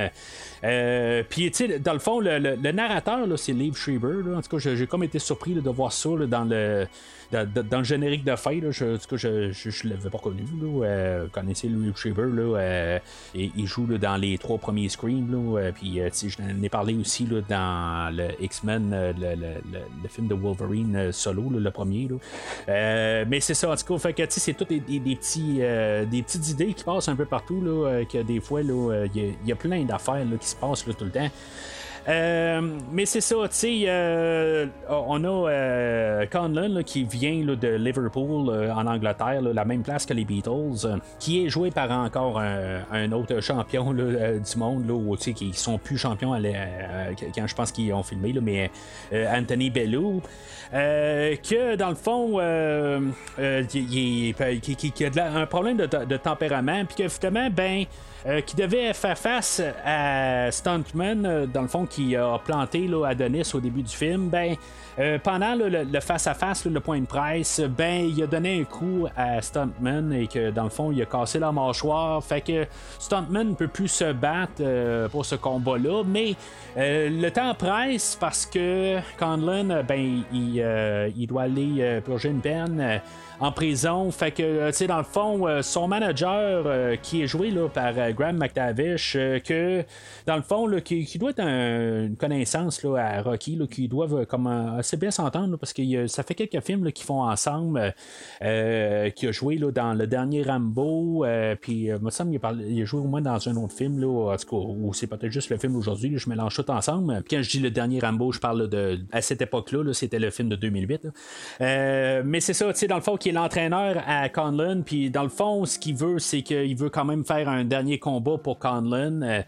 Puis, tu sais, dans le fond, le, narrateur, c'est Liv Schreiber. En tout cas, j'ai comme été surpris de voir ça dans le dans, le générique de fin, je, en cas, je ne l'avais pas connu. Là, vous connaissez Louis Schreiber, là, et, il joue dans les trois premiers Scream. Là, puis je n'en ai parlé aussi là, dans le X-Men, le, film de Wolverine euh, solo, le premier. Euh, mais c'est ça, en tout cas, fait que c'est toutes des, euh, des petites idées qui passent un peu partout, là, que des fois, il y, a plein d'affaires qui se passent tout le temps. Euh, mais c'est ça, tu sais, euh, on a euh, Conlon qui vient de Liverpool en Angleterre, la même place que les Beatles, qui est joué par encore un, autre champion du monde, là, qui sont plus champions quand je pense qu'ils ont filmé, mais Anthony Bellou. que dans le fond, il, a un problème de, de tempérament, puis que finalement, ben, euh, qui devait faire face à Stuntman, euh, dans le fond, qui a planté là, Adonis au début du film, ben, euh, pendant le face-à-face, le point de presse, ben, il a donné un coup à Stuntman et que dans le fond, il a cassé la mâchoire. Fait que Stuntman ne peut plus se battre pour ce combat-là, mais le temps presse parce que Conlon, ben, il, il doit aller purger une peine en prison. Fait que, euh, tu sais, dans le fond, euh, son manager, euh, qui est joué là, par Graham McTavish, que, dans le fond, là, qui, doit être un, une connaissance là, à Rocky qui doivent comme, assez bien s'entendre parce que ça fait quelques films qu'ils font ensemble. qui a joué dans le dernier Rambo. puis, il me semble qu'il a joué au moins dans un autre film. Là, en tout cas, ou c'est peut-être juste le film aujourd'hui. Je mélange tout ensemble. Puis, quand je dis le dernier Rambo, je parle de. À cette époque-là, c'était le film de 2008. mais c'est ça, tu sais, dans le fond, est l'entraîneur à Conlon. Puis, dans le fond, ce qu'il veut, c'est qu'il veut quand même faire un dernier combat pour Conlon. Euh,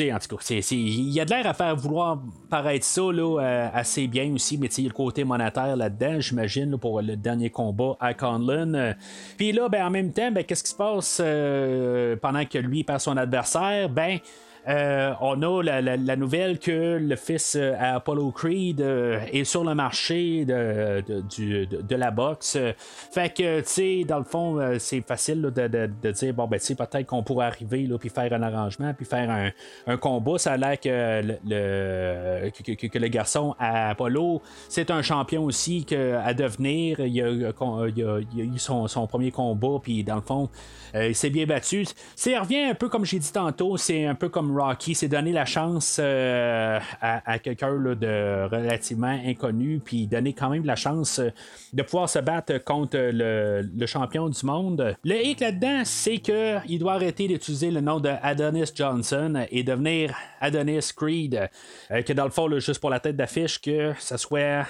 en tout cas, il y a de l'air à faire vouloir paraître ça là, euh, assez bien aussi, mais le côté monétaire là-dedans, j'imagine, pour le dernier combat à Conlon. Puis là, ben, en même temps, ben, qu'est-ce qui se passe euh, pendant que lui perd son adversaire? Ben, euh, on a la, nouvelle que le fils euh, à Apollo Creed euh, est sur le marché de, la boxe. Fait que, tu sais, dans le fond, c'est facile de, dire, bon, ben, tu sais, peut-être qu'on pourrait arriver, puis faire un arrangement, puis faire un, combat. Ça a l'air que le, que, le garçon à Apollo, c'est un champion aussi que, à devenir. Il a, eu son, premier combat, puis dans le fond, il s'est bien battu. C'est revient un peu comme j'ai dit tantôt, c'est un peu comme Rocky s'est donné la chance euh, à, quelqu'un de relativement inconnu, puis donner quand même la chance euh, de pouvoir se battre contre le, champion du monde. Le hic là-dedans, c'est qu'il doit arrêter d'utiliser le nom de Adonis Johnson et devenir Adonis Creed, euh, que dans le fond, juste pour la tête d'affiche, que ce soit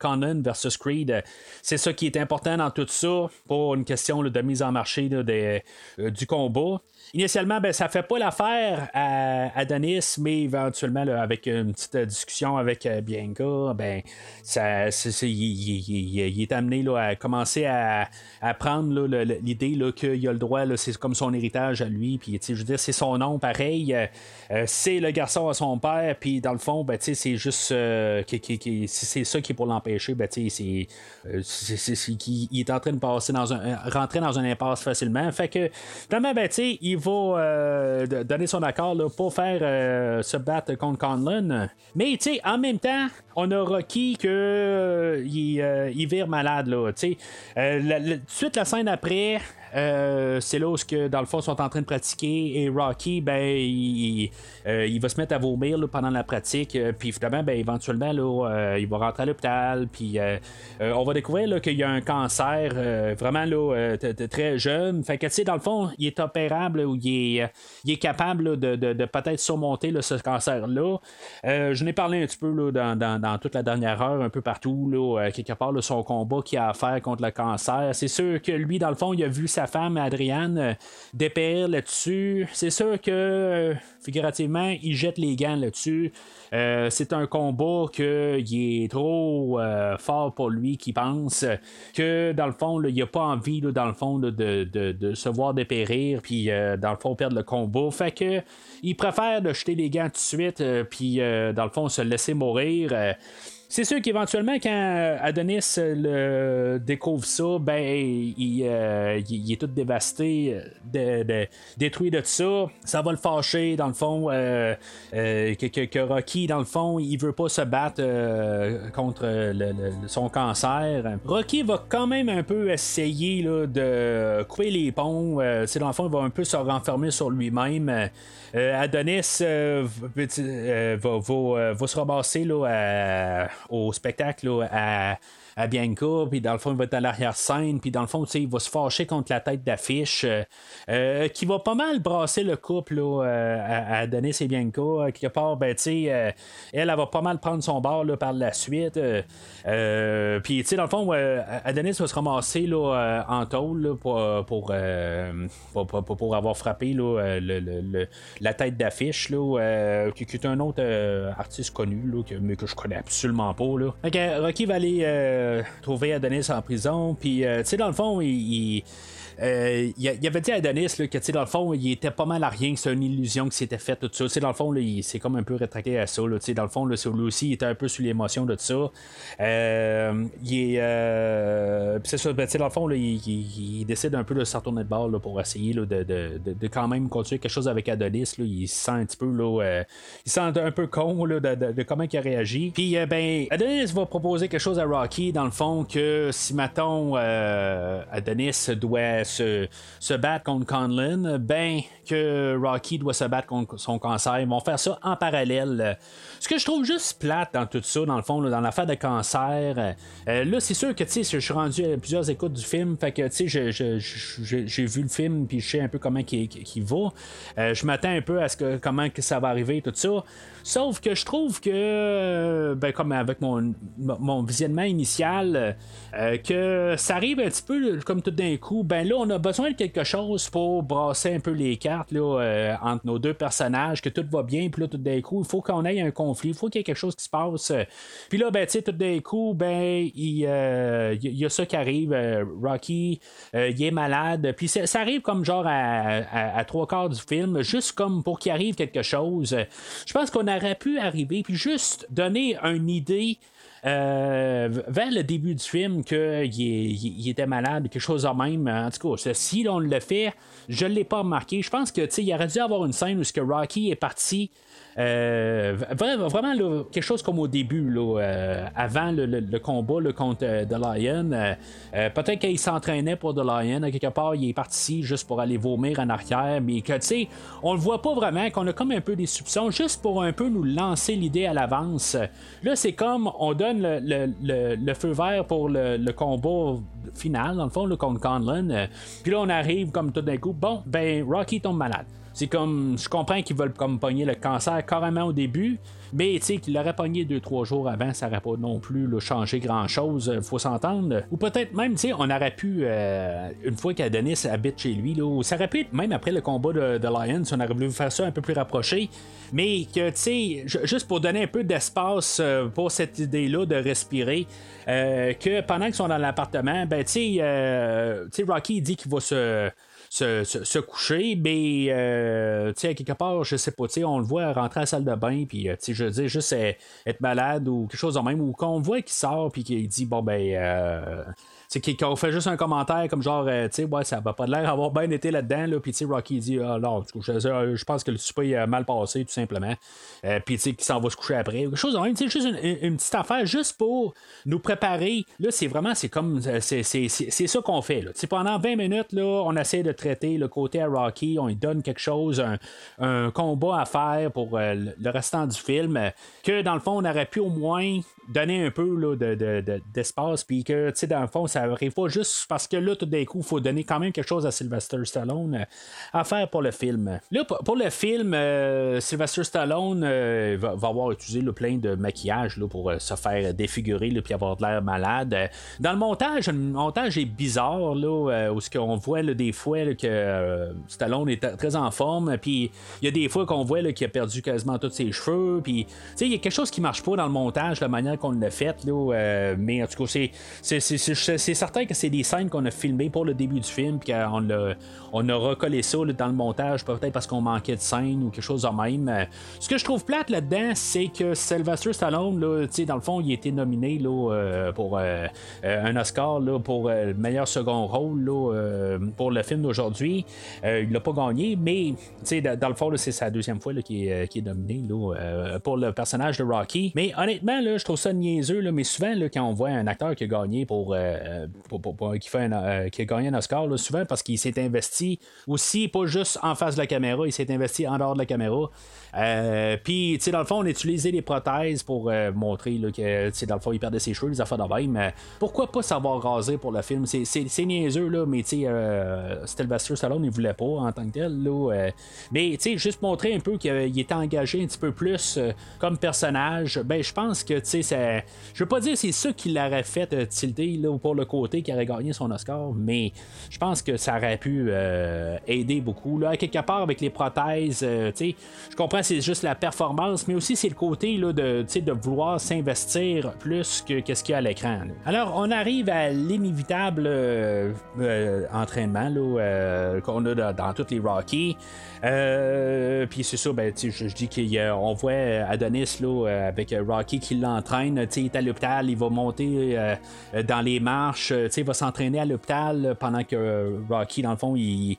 Conan versus Creed, c'est ça qui est important dans tout ça pour une question de mise en marché du combat. Initialement, ben, ça fait pas l'affaire à, Denis, mais éventuellement, avec une petite discussion avec euh, Bianca, ben, ça, il, est amené là, à commencer à, prendre l'idée qu'il a le droit, c'est comme son héritage à lui, puis je veux dire, c'est son nom pareil, euh, euh, c'est le garçon à son père, puis dans le fond, ben, c'est juste c'est ça qui est pour l'empêcher, ben, c'est, il est en train de passer dans un rentrer dans un impasse facilement. Fait que finalement, ben, il va donner son accord pour faire euh, se battre contre Conlon. Mais en même temps, on a Rocky que euh, il, vire malade là. Tu sais, suite la scène après. Euh, c'est là où, que, dans le fond, ils sont en train de pratiquer et Rocky, ben, il, euh, va se mettre à vomir pendant la pratique. Euh, puis finalement, ben, éventuellement, là, il va rentrer à l'hôpital. Puis on va découvrir qu'il y a un cancer vraiment là, très jeune. Fait que, tu sais, dans le fond, il est opérable ou il est, capable de, peut-être surmonter ce cancer-là. je n'ai parlé un petit peu là, dans, dans, toute la dernière heure, un peu partout, là, quelque part, son combat qu'il a à faire contre le cancer. C'est sûr que lui, dans le fond, il a vu sa femme, Adrienne, euh, dépérir là-dessus. C'est sûr que, euh, figurativement, il jette les gants là-dessus. Euh, c'est un combat qui est trop fort pour lui qui pense que dans le fond, il n'a pas envie, dans le fond, de, se voir dépérir, puis dans le fond, perdre le combat. Fait que il préfère de jeter les gants tout de suite, puis dans le fond, se laisser mourir. C'est sûr qu'éventuellement, quand Adonis le découvre ça, ben, il, euh, est tout dévasté, détruit de tout ça. Ça va le fâcher, dans le fond, euh, euh, que, Rocky, dans le fond, il veut pas se battre contre son cancer. Rocky va quand même un peu essayer de couper les ponts. dans le fond, il va un peu se renfermer sur lui-même. Adonis va, se ramasser là, au spectacle à, à Bianca, puis dans le fond, il va être à l'arrière-scène, puis dans le fond, il va se fâcher contre la tête d'affiche, euh, euh, qui va pas mal brasser le couple euh, à, à, Denis et Bianca. Quelque part, ben, elle, elle va pas mal prendre son bord là, par la suite. puis, dans le fond, Adonis va se ramasser là, en tôle pour, pour, pour, avoir frappé là, le, la tête d'affiche, là, qui, est un autre artiste connu, là, que, mais que je connais absolument pas. Là. Rocky va aller euh, trouver Adonis en prison. Puis, euh, tu sais, dans le fond, il, euh, il, avait dit à Adonis là, que dans le fond, il était pas mal à rien, c'est une illusion qui s'était faite, tout ça. dans le fond, il s'est comme un peu rétracté à ça. Là, dans le fond, là, lui aussi, il était un peu sous l'émotion de tout ça. Euh, c'est ça, ben, dans le fond, il, décide un peu de se retourner de bord pour essayer de, de, de, quand même continuer quelque chose avec Adonis. il se sent un petit peu. Là, il sent un peu con de, comment il a réagi. Puis, ben, Adonis va proposer quelque chose à Rocky, dans le fond, que si, mettons, Adonis doit se, se battre contre Conlin, ben que Rocky doit se battre contre son cancer. Ils vont faire ça en parallèle. Ce que je trouve juste plate dans tout ça, dans le fond, dans l'affaire de cancer, euh, là, c'est sûr que, tu sais, je suis rendu à plusieurs écoutes du film, fait que, tu sais, j'ai vu le film, puis je sais un peu comment il, va. Euh, je m'attends un peu à ce que, comment que ça va arriver, tout ça. Sauf que je trouve que, ben, comme avec mon, mon visionnement initial, euh, que ça arrive un petit peu comme tout d'un coup. Ben là, on a besoin de quelque chose pour brasser un peu les cartes là, entre nos deux personnages, que tout va bien, puis là, tout d'un coup, il faut qu'on ait un conflit, il faut qu'il y ait quelque chose qui se passe. Puis là, ben, tu sais, tout d'un coup, ben, il, euh, y a ça qui arrive. Euh, Rocky, euh, il est malade. Puis ça, arrive comme genre à, trois quarts du film, juste comme pour qu'il arrive quelque chose. Je pense qu'on aurait pu arriver, puis juste donner une idée. vers le début du film qu'il il, était malade, quelque chose de même. En tout cas, si on le fait, je ne l'ai pas remarqué. Je pense que il aurait dû avoir une scène où que Rocky est parti euh, vraiment, quelque chose comme au début, euh, avant le, combat contre euh, The Lion. Peut-être qu'il s'entraînait pour The Lion. À quelque part, il est parti juste pour aller vomir en arrière. Mais que, tu sais, on le voit pas vraiment, qu'on a comme un peu des soupçons, juste pour un peu nous lancer l'idée à l'avance. Là, c'est comme on donne le, feu vert pour le, combat final, dans le fond, le contre Conlon. Puis là, on arrive comme tout d'un coup, bon, ben, Rocky tombe malade. C'est comme, je comprends qu'ils veulent comme pogner le cancer carrément au début, mais tu sais, qu'il l'aurait pogné 2-3 jours avant, ça n'aurait pas non plus changé grand-chose, euh, faut s'entendre. Ou peut-être même, tu sais, on aurait pu, euh, une fois qu'Adonis habite chez lui, là, ça aurait pu être, même après le combat de, Lions, on aurait voulu faire ça un peu plus rapproché, mais que, tu sais, juste pour donner un peu d'espace euh, pour cette idée-là de respirer, que pendant qu'ils sont dans l'appartement, ben, tu sais, Rocky dit qu'il va se se, coucher, mais euh, tu sais, quelque part, je sais pas, tu sais, on le voit rentrer à la salle de bain, puis euh, tu sais, je veux dire, juste être malade ou quelque chose de même, ou qu'on voit qu'il sort, puis qu'il dit, bon, ben, euh, qu'on fait juste un commentaire comme genre, euh, tu sais, ouais, ça va pas de l'air avoir bien été là-dedans, là, puis tu sais, Rocky dit, ah, non, je, pense que le souper a mal passé, tout simplement. Euh, puis tu sais, qu'il s'en va se coucher après. Quelque chose même, tu sais, juste une, petite affaire, juste pour nous préparer. Là, c'est vraiment, c'est comme, euh, c'est ça qu'on fait, là. Tu sais, pendant 20 minutes, là, on essaie de traiter le côté à Rocky, on lui donne quelque chose, un, combat à faire pour le restant du film, que dans le fond, on aurait pu au moins donner un peu là, d'espace, puis que, tu sais, dans le fond, ça arrive pas juste parce que là, tout d'un coup, il faut donner quand même quelque chose à Sylvester Stallone euh, à faire pour le film. Là, pour le film, euh, Sylvester Stallone euh, va, avoir utilisé le plein de maquillage là, pour se faire défigurer puis avoir de l'air malade. Dans le montage, le montage est bizarre, là, où ce qu'on voit des fois que Stallone est très en forme, puis il y a des fois qu'on voit qu'il a perdu quasiment tous ses cheveux, puis il y a quelque chose qui marche pas dans le montage, la manière qu'on l'a fait, là, mais en tout cas, c'est certain que c'est des scènes qu'on a filmées pour le début du film, puis qu'on a, on a recollé ça dans le montage, peut-être parce qu'on manquait de scènes ou quelque chose de même. Euh, ce que je trouve plate là-dedans, c'est que Sylvester Stallone, là, dans le fond, il a été nominé là, euh, pour euh, un Oscar là, pour le meilleur second rôle pour le film d'aujourd'hui. il l'a pas gagné, mais dans le fond, c'est sa deuxième fois qu'il est, est, nominé pour le personnage de Rocky. Mais honnêtement, je trouve niaiseux, là, mais souvent, là, quand on voit un acteur qui a gagné pour, qui, fait qui a gagné un Oscar, là, souvent parce qu'il s'est investi aussi, pas juste en face de la caméra, il s'est investi en dehors de la caméra. Euh, puis, tu sais, dans le fond, on utilisait les prothèses pour euh, montrer là, que, dans le fond, il perdait ses cheveux, les affaires de même. pourquoi pas savoir raser pour le film? C'est niaiseux, là, mais tu sais, euh, Sylvester Stallone, il voulait pas en tant que tel. Là, mais, tu sais, juste montrer un peu qu'il était engagé un petit peu plus comme personnage, ben, je pense que, tu sais, je veux pas dire c'est ça qui l'aurait fait tilter là, pour le côté qui aurait gagné son Oscar, mais je pense que ça aurait pu aider beaucoup. Là, quelque part, avec les prothèses, sais, je comprends c'est juste la performance, mais aussi c'est le côté là, de, de vouloir s'investir plus que, ce qu'il y a à l'écran. Alors, on arrive à l'inévitable euh, euh, entraînement euh, qu'on a dans, dans toutes les Rockies. Puis c'est ça, ben, je, je dis qu'on voit Adonis là, avec Rocky qui l'entraîne il est à l'hôpital, il va monter dans les marches, il va s'entraîner à l'hôpital pendant que Rocky, dans le fond, il,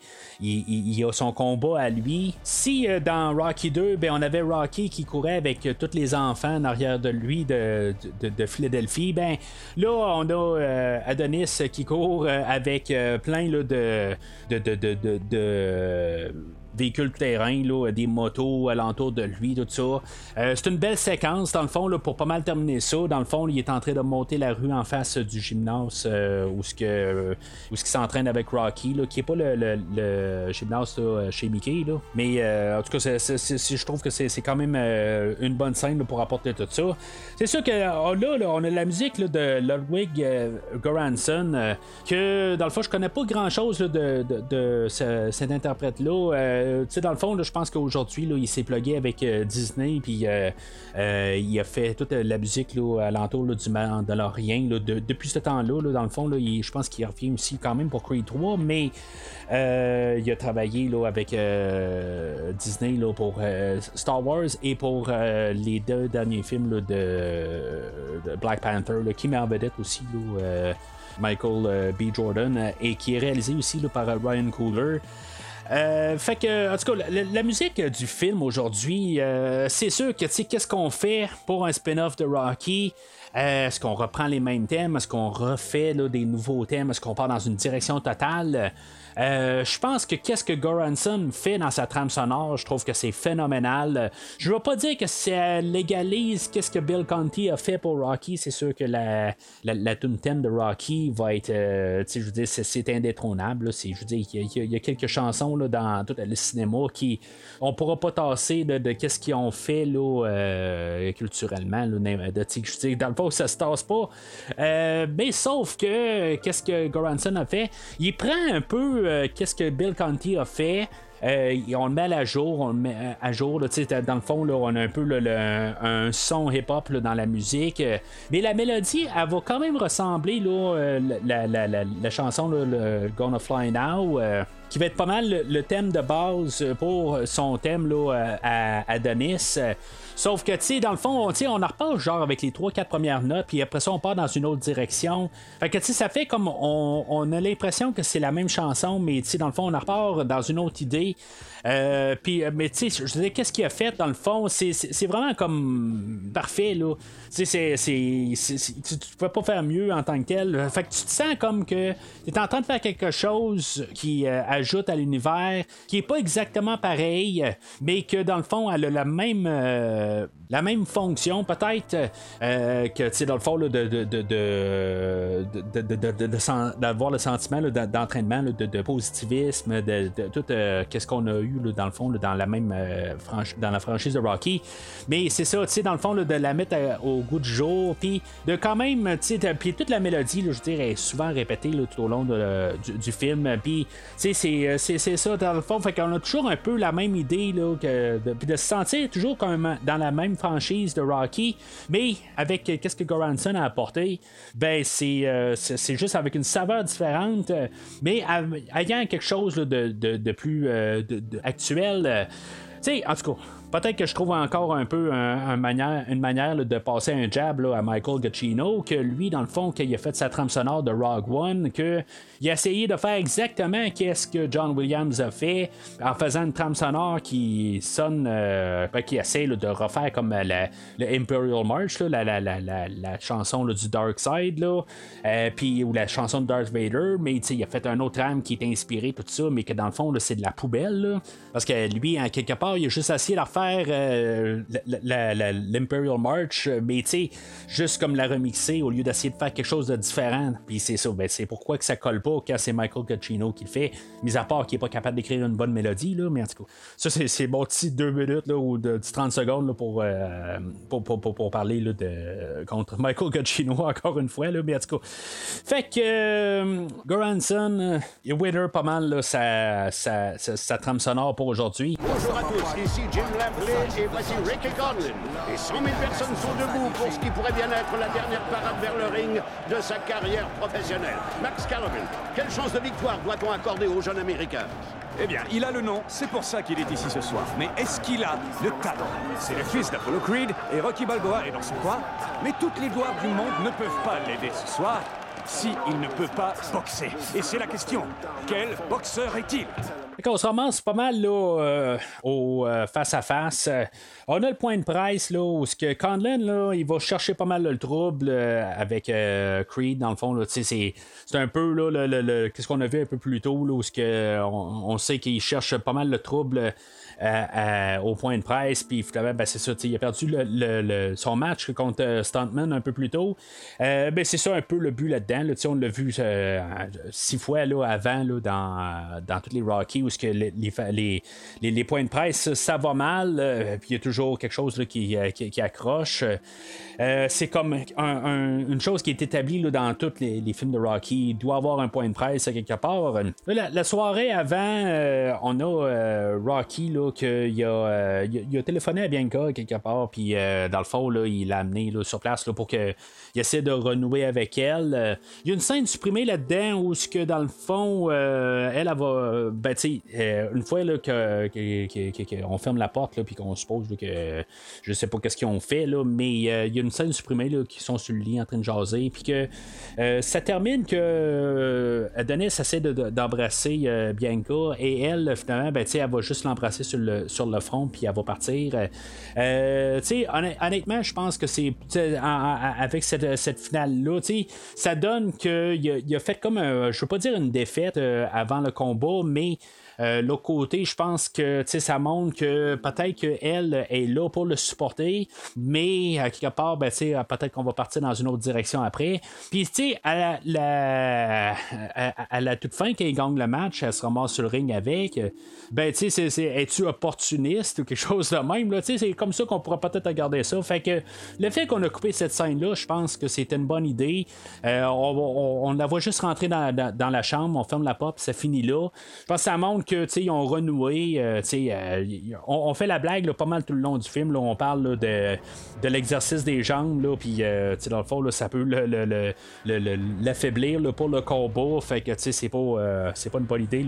a son combat à lui. Si dans Rocky 2, ben, on avait Rocky qui courait avec tous les enfants en arrière de lui de, de, Philadelphie, ben là, on a Adonis qui court avec plein de véhicules terrain, là, des motos alentour de lui, tout ça. Euh, c'est une belle séquence, dans le fond, pour pas mal terminer ça. Dans le fond, il est en train de monter la rue en face du gymnase euh, où ce que euh, où s'entraîne avec Rocky, qui est pas le, gymnase chez Mickey, mais en tout cas, je trouve que c'est, quand même une bonne scène pour apporter tout ça. C'est sûr que là, là, on a la musique de Ludwig Goranson, que dans le fond, je connais pas grand chose de, de, cet interprète-là. Euh, dans le fond, je pense qu'aujourd'hui, il s'est plugué avec euh, Disney, puis euh, il a fait toute la musique là, alentour là, du Mandalorian. Là, depuis ce temps-là, dans le fond, je pense qu'il revient aussi quand même pour Creed 3, mais il a travaillé avec Disney pour Star Wars et pour les deux derniers films de, Black Panther, qui met en vedette aussi. Michael B. Jordan et qui est réalisé aussi par Ryan Cooler. Euh, fait que, en tout cas, la, musique du film aujourd'hui, euh, c'est sûr que, tu sais, qu'est-ce qu'on fait pour un spin-off de Rocky? Euh, est-ce qu'on reprend les mêmes thèmes? Est-ce qu'on refait des nouveaux thèmes? Est-ce qu'on part dans une direction totale? Euh, je pense que qu'est-ce que Goranson fait dans sa trame sonore, je trouve que c'est phénoménal. Je ne veux pas dire que ça légalise qu'est-ce que Bill Conti a fait pour Rocky. C'est sûr que la, la, tune de Rocky va être, euh, je veux dire, c'est, indétrônable. je veux dire, il y, a quelques chansons là, dans tout le cinéma qui on pourra pas tasser de, qu'est-ce qu'ils ont fait là, euh, culturellement. De, dans le fond, ça se tasse pas. mais sauf que qu'est-ce que Goranson a fait, il prend un peu euh, qu'est-ce que Bill Conti a fait. Euh, on le met à jour, on le met à jour. dans le fond, là, on a un peu un son hip-hop dans la musique. mais la mélodie, elle va quand même ressembler là, euh, la, chanson Gonna Fly Now qui va être pas mal le, thème de base pour son thème là, à Adonis. Sauf que, tu sais, dans le fond, on, on en repart genre avec les 3-4 premières notes, puis après ça, on part dans une autre direction. Fait que, tu sais, ça fait comme on, a l'impression que c'est la même chanson, mais, tu sais, dans le fond, on en repart dans une autre idée. Euh, puis, euh, mais tu sais, je disais, qu'est-ce qu'il a fait dans le fond? C'est vraiment comme parfait, là. Tu sais, tu, peux pas faire mieux en tant que tel. Fait que tu te sens comme que tu es en train de faire quelque chose qui euh, ajoute à l'univers, qui est pas exactement pareil, mais que dans le fond, elle a la même la même fonction, peut-être, que, tu sais, dans le fond, de, de, d'avoir le sentiment d'entraînement, de, positivisme, de, tout euh, qu'est-ce qu'on a eu, dans le fond, dans la même euh, dans la franchise de Rocky. Mais c'est ça, tu sais, dans le fond, de la mettre au goût du jour, puis de quand même, tu sais, puis toute la mélodie, je dirais, est souvent répétée tout au long du, film. Puis, tu sais, c'est ça, dans le fond, fait qu'on a toujours un peu la même idée, puis de se sentir toujours comme dans la même franchise de Rocky, mais avec euh, qu'est-ce que Goranson a apporté, ben euh, c'est, juste avec une saveur différente, mais ayant quelque chose de, de, plus euh, actuel. tu sais, en tout cas, Peut-être que je trouve encore un peu une manière de passer un jab à Michael Giacchino, que lui, dans le fond, qu'il a fait sa trame sonore de Rogue One, qu'il a essayé de faire exactement qu'est-ce que John Williams a fait en faisant une trame sonore qui sonne, euh, ben, qui essaie de refaire comme la, le Imperial March, la, chanson du Dark Side, euh, ou la chanson de Darth Vader, mais il a fait un autre trame qui est inspiré, tout ça, mais que dans le fond, c'est de la poubelle, parce que lui, en quelque part, il a juste essayé de refaire euh, l'Imperial March, mais tu sais, juste comme la remixer au lieu d'essayer de faire quelque chose de différent. Puis c'est ça, ben, c'est pourquoi que ça colle pas quand c'est Michael Giacchino qui le fait, mis à part qu'il est pas capable d'écrire une bonne mélodie, là, mais en tout cas, ça c'est bon petit deux minutes là, ou de 30 secondes là, euh, pour, pour, pour, pour, parler là, de, contre [LAUGHS] Michael Giacchino encore une fois, là, mais en tout cas. Fait que euh, Goranson, il winner pas mal là, sa, sa, sa, trame sonore pour aujourd'hui. Bonjour à tous, ici Jim et voici Ricky Conlin. Et 100 000 personnes sont debout pour ce qui pourrait bien être la dernière parade vers le ring de sa carrière professionnelle. Max Calloway, quelle chance de victoire doit-on accorder au jeune Américain eh bien, il a le nom, c'est pour ça qu'il est ici ce soir. Mais est-ce qu'il a le talent? C'est le fils d'Apollo Creed et Rocky Balboa est dans son coin. Mais toutes les gloires du monde ne peuvent pas l'aider ce soir si ne peut pas boxer. Et c'est la question. Quel boxeur est-il? On se ramasse pas mal là, euh, au euh, face-à-face. on a le point de presse là, où ce que Conlin là, il va chercher pas mal le trouble euh, avec Creed, dans le fond. c'est, un peu là, le, qu'est-ce qu'on a vu un peu plus tôt, là, où ce que, on, sait qu'il cherche pas mal le trouble au point de presse. Puis finalement, ben, c'est ça, il a perdu le, son match contre Stuntman un peu plus tôt. ben, c'est ça un peu le but là-dedans. Là, on l'a vu six fois là, avant là, dans, dans tous les Rocky où que les, les, les, points de presse, ça va mal, euh, puis il y a toujours quelque chose euh, qui, qui, accroche. Euh, c'est comme une chose qui est établie dans tous les, films de Rocky. Il doit avoir un point de presse quelque part. La, soirée avant, on a Rocky là, qu'il a, il a téléphoné à Bianca quelque part, puis dans le fond, là, il l'a amené sur place là, pour qu'il essaie de renouer avec elle. Il y a une scène supprimée là-dedans où, ce que dans le fond, elle, va. Ben, euh, une fois là, qu'on ferme la porte puis qu'on suppose que je sais pas qu'est-ce qu'ils ont fait, là, mais euh, il y a une scène supprimée là, qui sont sur le lit en train de jaser, puis que euh, ça termine que Adonis essaie d'embrasser Bianca et elle, finalement, ben, elle va juste l'embrasser sur le, sur le front, puis elle va partir. honnêtement, je pense que c'est avec cette, cette finale-là, ça donne qu'il a, a fait comme, je veux pas dire une défaite avant le combat, mais euh, l'autre côté, je pense que ça montre que peut-être qu'elle est là pour le supporter, mais à quelque part, ben, peut-être qu'on va partir dans une autre direction après. Puis, tu sais, à la, toute fin, il gagne le match, elle se ramasse sur le ring avec. Ben, tu sais, es-tu opportuniste ou quelque chose de même? C'est comme ça qu'on pourrait peut-être regarder ça. Fait que le fait qu'on a coupé cette scène-là, je pense que c'était une bonne idée. Euh, on, la voit juste rentrer dans, dans, la chambre, on ferme la porte, ça finit là. Je pense que ça montre qu'ils ont renoué. Euh, euh, on, fait la blague pas mal tout le long du film. Là, on parle de, de l'exercice des jambes. Puis, euh, dans le fond, ça peut l'affaiblir pour le combat. Fait que c'est pas, c'est pas une bonne idée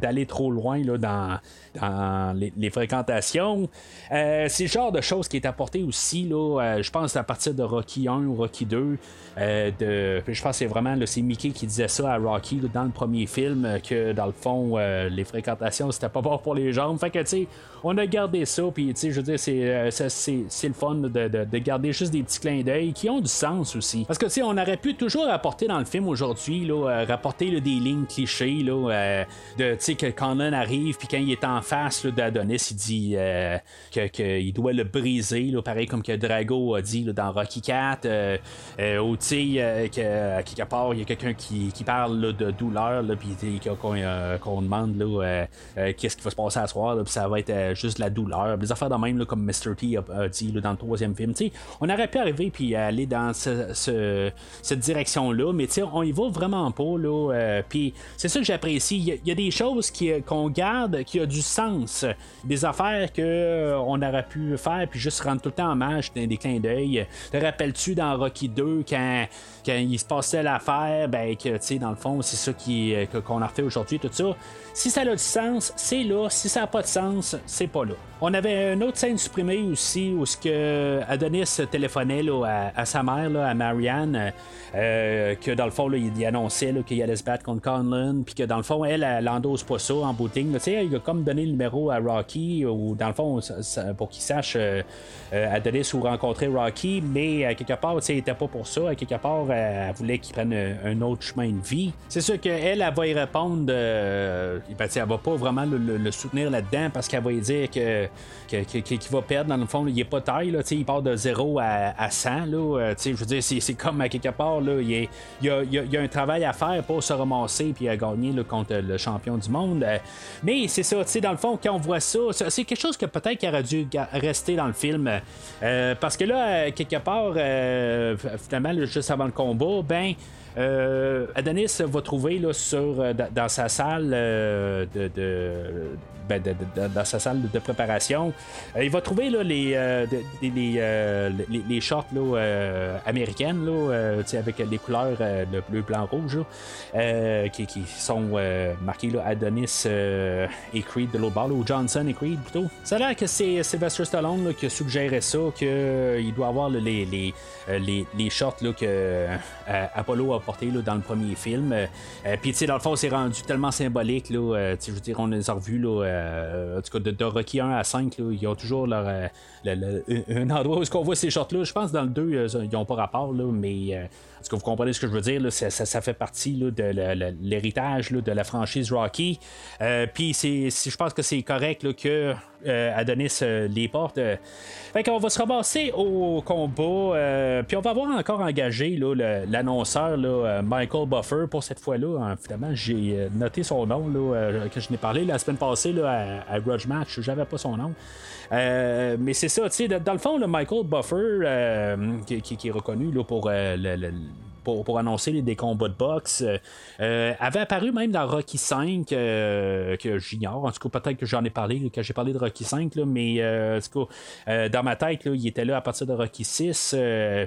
d'aller trop loin là, dans, dans les, fréquentations. c'est le genre de choses qui est apporté aussi. je pense à partir de Rocky 1 ou Rocky 2. de, je pense que c'est vraiment c'est Mickey qui disait ça à Rocky dans le premier film que dans le fond les fréquentations c'était pas bon pour les jambes. Fait que tu sais on a gardé ça, puis je veux dire, euh, c'est, le fun de, garder juste des petits clins d'œil qui ont du sens aussi. Parce que tu sais, on aurait pu toujours apporter dans le film aujourd'hui, là, euh, rapporter des lignes clichés, là, euh, de, tu sais, que Conan arrive, puis quand il est en face d'Adonis, il dit qu'il doit le briser, là, pareil comme que Drago a dit dans Rocky 4, ou tu sais, qu'à quelque part, il y a quelqu'un qui, parle de douleur, puis qu'on, demande là, qu'est-ce qui va se passer à soir, puis ça va être juste la douleur, des affaires de même, comme Mr. T a, dit dans le troisième film. on aurait pu arriver puis aller dans cette direction-là, mais on y va vraiment pas. Là, euh, puis c'est ça que j'apprécie. Il y, a des choses qu'on garde qui a du sens. Des affaires qu'on euh, aurait pu faire puis juste rendre tout le temps hommage des, des clins d'œil. Te rappelles-tu dans Rocky 2 quand, quand il se passait l'affaire, ben que dans le fond, c'est ça euh, qu'on a refait aujourd'hui, tout ça. Si ça a du sens, c'est là. Si ça n'a pas de sens, c'est pas là. On avait une autre scène supprimée aussi où ce que Adonis téléphonait à, sa mère, à Marianne, euh, que dans le fond, il, annonçait qu'il allait se battre contre Conlon, puis que dans le fond, elle, elle n'endosse pas ça en booting. Il a comme donné le numéro à Rocky, ou dans le fond, pour qu'il sache euh, euh, Adonis où rencontrer Rocky, mais à quelque part, il n'était pas pour ça. Quelque part, elle voulait qu'il prenne un, autre chemin de vie. C'est sûr qu'elle, elle va y répondre, ben, elle va pas vraiment le, soutenir là-dedans parce qu'elle va y dire que qu'il va perdre. Dans le fond, il est pas taille, là, il part de 0 à, 100. Là, euh, je veux dire, c'est comme à quelque part, là, il, y a, un travail à faire pour se ramasser et gagner là, contre le champion du monde. Euh, mais c'est ça, dans le fond, quand on voit ça, c'est quelque chose que peut-être qu'il aurait dû rester dans le film. Euh, parce que là, quelque part, finalement, juste avant le combat, ben. Adonis va trouver là, sur, dans sa salle de, ben, dans sa salle de préparation. il va trouver là, les, les, les, shorts là, américaines avec les couleurs le bleu, blanc, rouge qui, qui, sont marquées Adonis et Creed de l'autre bord, ou Johnson et Creed plutôt. Ça a l'air que c'est Sylvester Stallone qui a suggéré ça, qu'il doit avoir les, les, les, shorts que Apollo a porté dans le premier film. Puis, tu sais, dans le fond, c'est rendu tellement symbolique. Je veux dire, on les a revus, là, en tout cas, de, Rocky 1 à 5, là, ils ont toujours leur, un endroit où on voit ces shorts-là. Je pense que dans le 2, ils n'ont pas rapport, là, mais est-ce que vous comprenez ce que je veux dire? Ça, ça, fait partie de l'héritage de la franchise Rocky. Euh, puis je pense que c'est correct que euh, Adonis euh, les porte. Fait qu'on va se ramasser au combat. puis on va avoir encore engagé l'annonceur Michael Buffer pour cette fois-là. Finalement, j'ai noté son nom que je n'ai parlé la semaine passée à, Grudge Match. J'avais pas son nom. Mais c'est ça, tu sais, dans le fond, le Michael Buffer, qui, est reconnu pour le, pour, annoncer les, des combats de boxe. Euh, euh, avait apparu même dans Rocky 5, euh, que j'ignore. En tout cas, peut-être que j'en ai parlé, que j'ai parlé de Rocky 5, mais en tout cas, dans ma tête, il était là à partir de Rocky 6.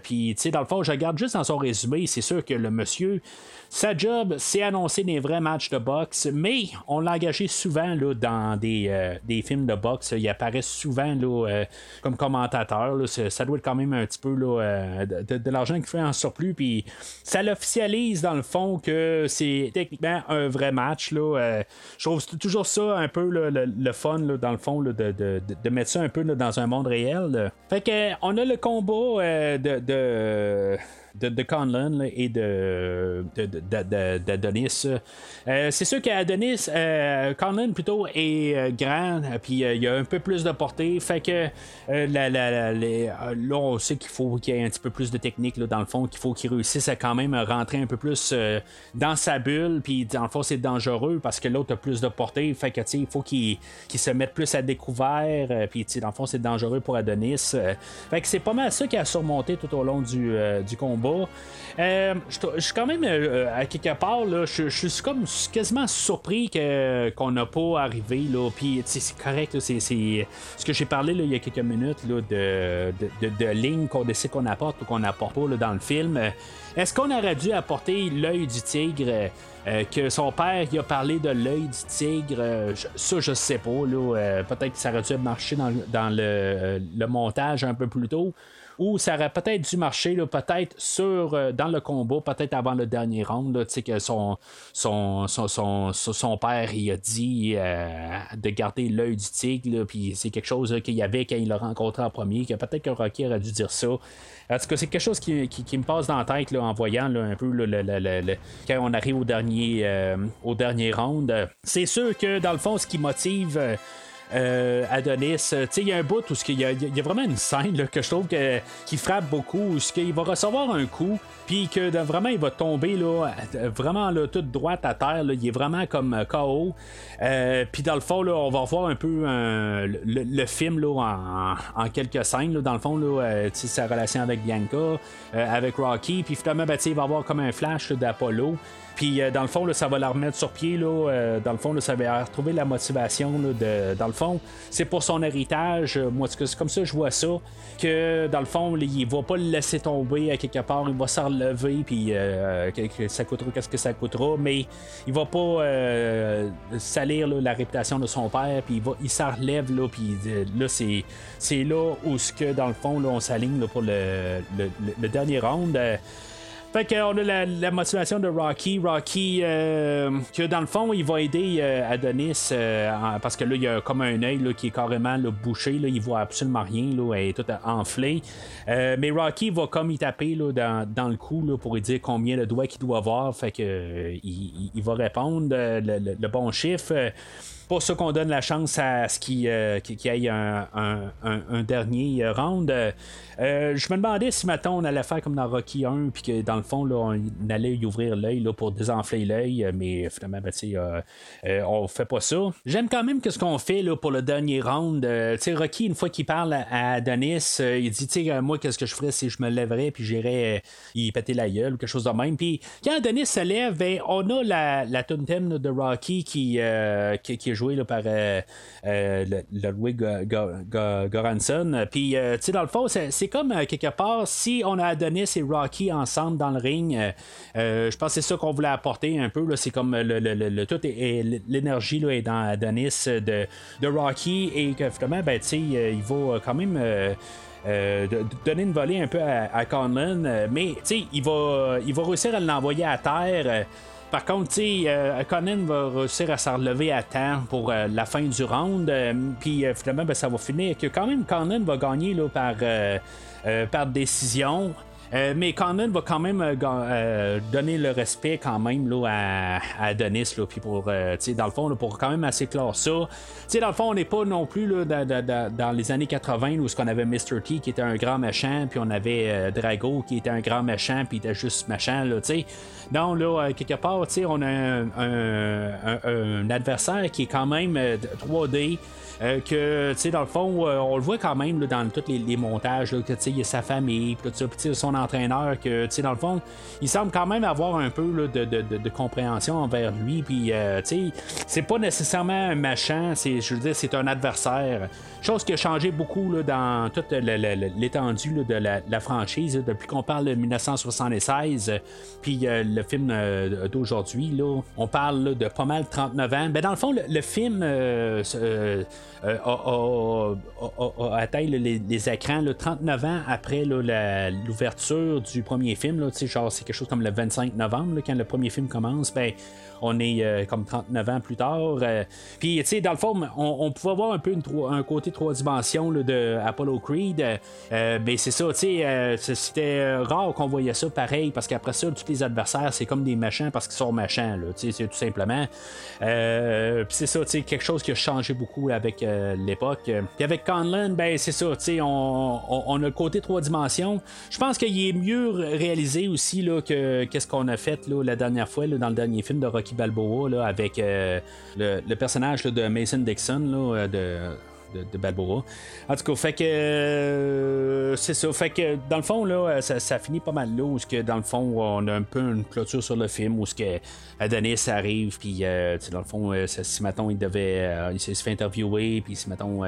Puis, tu sais, dans le fond, je regarde juste dans son résumé, c'est sûr que le monsieur sa job, c'est annoncer des vrais matchs de boxe, mais on l'a engagé souvent là, dans des, des, films de boxe. Il apparaît souvent là, comme commentateur. Ça doit être quand même un petit peu là, euh, de, l'argent qu'il fait en surplus. Puis ça l'officialise dans le fond que c'est techniquement un vrai match. Là. je trouve toujours ça un peu le, fun dans le fond de, de, mettre ça un peu dans un monde réel. Fait que on a le combat de de, de Conlon et de, d'Adonis. Euh, c'est sûr qu'Adonis, euh, Conlon plutôt est euh, grand, puis il y a un peu plus de portée, fait que là on sait qu'il faut qu'il y ait un petit peu plus de technique là, dans le fond, qu'il faut qu'il réussisse à quand même rentrer un peu plus dans sa bulle, puis dans le fond c'est dangereux parce que l'autre a plus de portée, fait que il faut qu'il, se mette plus à découvert, puis dans le fond c'est dangereux pour Adonis. fait que c'est pas mal ça qui a surmonté tout au long du, du combat euh, je suis quand même euh, à quelque part, je suis comme quasiment surpris qu'on n'a pas arrivé. Là, puis c'est correct, c'est, ce que j'ai parlé là, il y a quelques minutes là, de, de, de, lignes qu'on décide qu'on apporte ou qu'on n'apporte pas dans le film. Est-ce qu'on aurait dû apporter l'œil du tigre? Euh, que son père il a parlé de l'œil du tigre, ça je sais pas. Là, peut-être que ça aurait dû marcher dans, le, montage un peu plus tôt ou ça aurait peut-être dû marcher, peut-être sur euh, dans le combat, peut-être avant le dernier round, là, que son, son, son, son, père il a dit euh, de garder l'œil du tigre, puis c'est quelque chose qu'il y avait quand il l'a rencontré en premier, que peut-être que Rocky aurait dû dire ça. En tout cas, c'est quelque chose qui, me passe dans la tête là, en voyant un peu quand on arrive au dernier, euh, au dernier round. C'est sûr que dans le fond, ce qui motive euh, Adonis. Euh, il y a un bout où il y, y a vraiment une scène que je trouve qui frappe beaucoup, où il va recevoir un coup, puis que vraiment il va tomber là, vraiment là, toute droite à terre. Il est vraiment comme euh, KO. puis dans le fond, là, on va voir un peu le, film là, en, quelques scènes. Là, dans le fond, là, sa relation avec Bianca, avec Rocky. Puis finalement, ben, il va avoir comme un flash d'Apollo. Puis euh, dans le fond, ça va la remettre sur pied. Là, euh, dans le fond, ça va retrouver la motivation. de, dans le fond, c'est pour son héritage. Euh, moi, c'est comme ça je vois ça. Que dans le fond, il va pas le laisser tomber à quelque part. Il va s'en relever. Puis ça coûtera qu'est-ce que ça coûtera. Mais il va pas salir la réputation de son père. Puis il, va, il s'en relève. Là, puis là, c'est, c'est là où ce que dans le fond, là, on s'aligne pour le, dernier round. Fait qu'on a la, motivation de Rocky. Rocky, euh, que dans le fond, il va aider euh, Adonis euh, parce que là, il y a comme un œil qui est carrément bouché. Là, il voit absolument rien. Là, elle est tout enflée. mais Rocky va comme y taper dans, le cou pour lui dire combien de doigts qu'il doit avoir. Fait que il, va répondre le, bon chiffre pour ça qu'on donne la chance à ce qu'il euh, un, dernier round. Euh, je me demandais si maintenant on allait faire comme dans Rocky 1, puis que dans le fond, on allait y ouvrir l'œil pour désenfler l'œil, mais finalement, ben, euh, euh, on fait pas ça. J'aime quand même que ce qu'on fait pour le dernier round. Rocky, une fois qu'il parle à, Denis, il dit Moi, qu'est-ce que je ferais si je me lèverais, puis j'irais y péter la gueule ou quelque chose de même. Puis quand Denis se lève, ben, on a la, la de Rocky qui, qui, qui joué par Ludwig Goranson. Puis, tu sais, dans le fond, c'est comme quelque part, si on a Adonis et Rocky ensemble dans le ring, je pense que c'est ça qu'on voulait apporter un peu. C'est comme le, le, tout et, l'énergie est dans Adonis de, de Rocky et que finalement, ben, tu sais, il va quand même. donner une volée un peu à, Conlon, mais il va, il va réussir à l'envoyer à terre. Par contre, euh, Conan va réussir à s'en relever à temps pour euh, la fin du round. Euh, puis finalement, ben, ça va finir que quand même Conan va gagner là, par, par décision. Euh, mais Conan va quand même euh, euh, donner le respect quand même là, à, à Adonis, là, puis pour, dans le fond, pour quand même assez clore ça. dans le fond, on n'est pas non plus là, dans, les années 80 où ce qu'on avait Mr. T qui était un grand machin, puis on avait Drago qui était un grand machin, puis il était juste machin, là, tu sais. Non, là, quelque part, on a un, adversaire qui est quand même 3D. Euh, que, tu sais, dans le fond, euh, on le voit quand même dans tous les, montages, que, tu sais, il y a sa famille, tout ça, puis son entraîneur, que, tu sais, dans le fond, il semble quand même avoir un peu de, compréhension envers lui, puis, euh, tu sais, c'est pas nécessairement un machin, c'est, je veux dire, c'est un adversaire. Chose qui a changé beaucoup là, dans toute l'étendue de la, franchise, depuis qu'on parle de 1976, puis le film d'aujourd'hui, on parle de pas mal 39 ans. Ben, dans le fond, le, film a, atteint les, écrans 39 ans après l'ouverture du premier film. Là, genre, c'est quelque chose comme le 25 novembre, quand le premier film commence. Ben, on est euh, comme 39 ans plus tard. Euh, puis, tu sais, dans le fond, on, pouvait avoir un peu un côté trois dimensions de Apollo Creed. Euh, mais c'est ça, tu sais, c'était rare qu'on voyait ça pareil, parce qu'après ça, tous les adversaires, c'est comme des machins parce qu'ils sont machins, tu sais, c'est tout simplement. c'est ça, tu sais, quelque chose qui a changé beaucoup avec l'époque. Puis avec Conlan, ben c'est ça, tu sais, on, a le côté trois dimensions. Je pense qu'il est mieux réalisé aussi là, que qu'est-ce qu'on a fait là, la dernière fois dans le dernier film de Rocky Balboa avec euh, le, personnage de Mason Dixon euh, de de, Balboa. En tout cas, fait que euh, c'est ça. Fait que dans le fond, là, ça, finit pas mal là, où que dans le fond, on a un peu une clôture sur le film où ce que Adonis arrive, puis euh, dans le fond, euh, si maintenant il devait, il se fait interviewer, puis si maintenant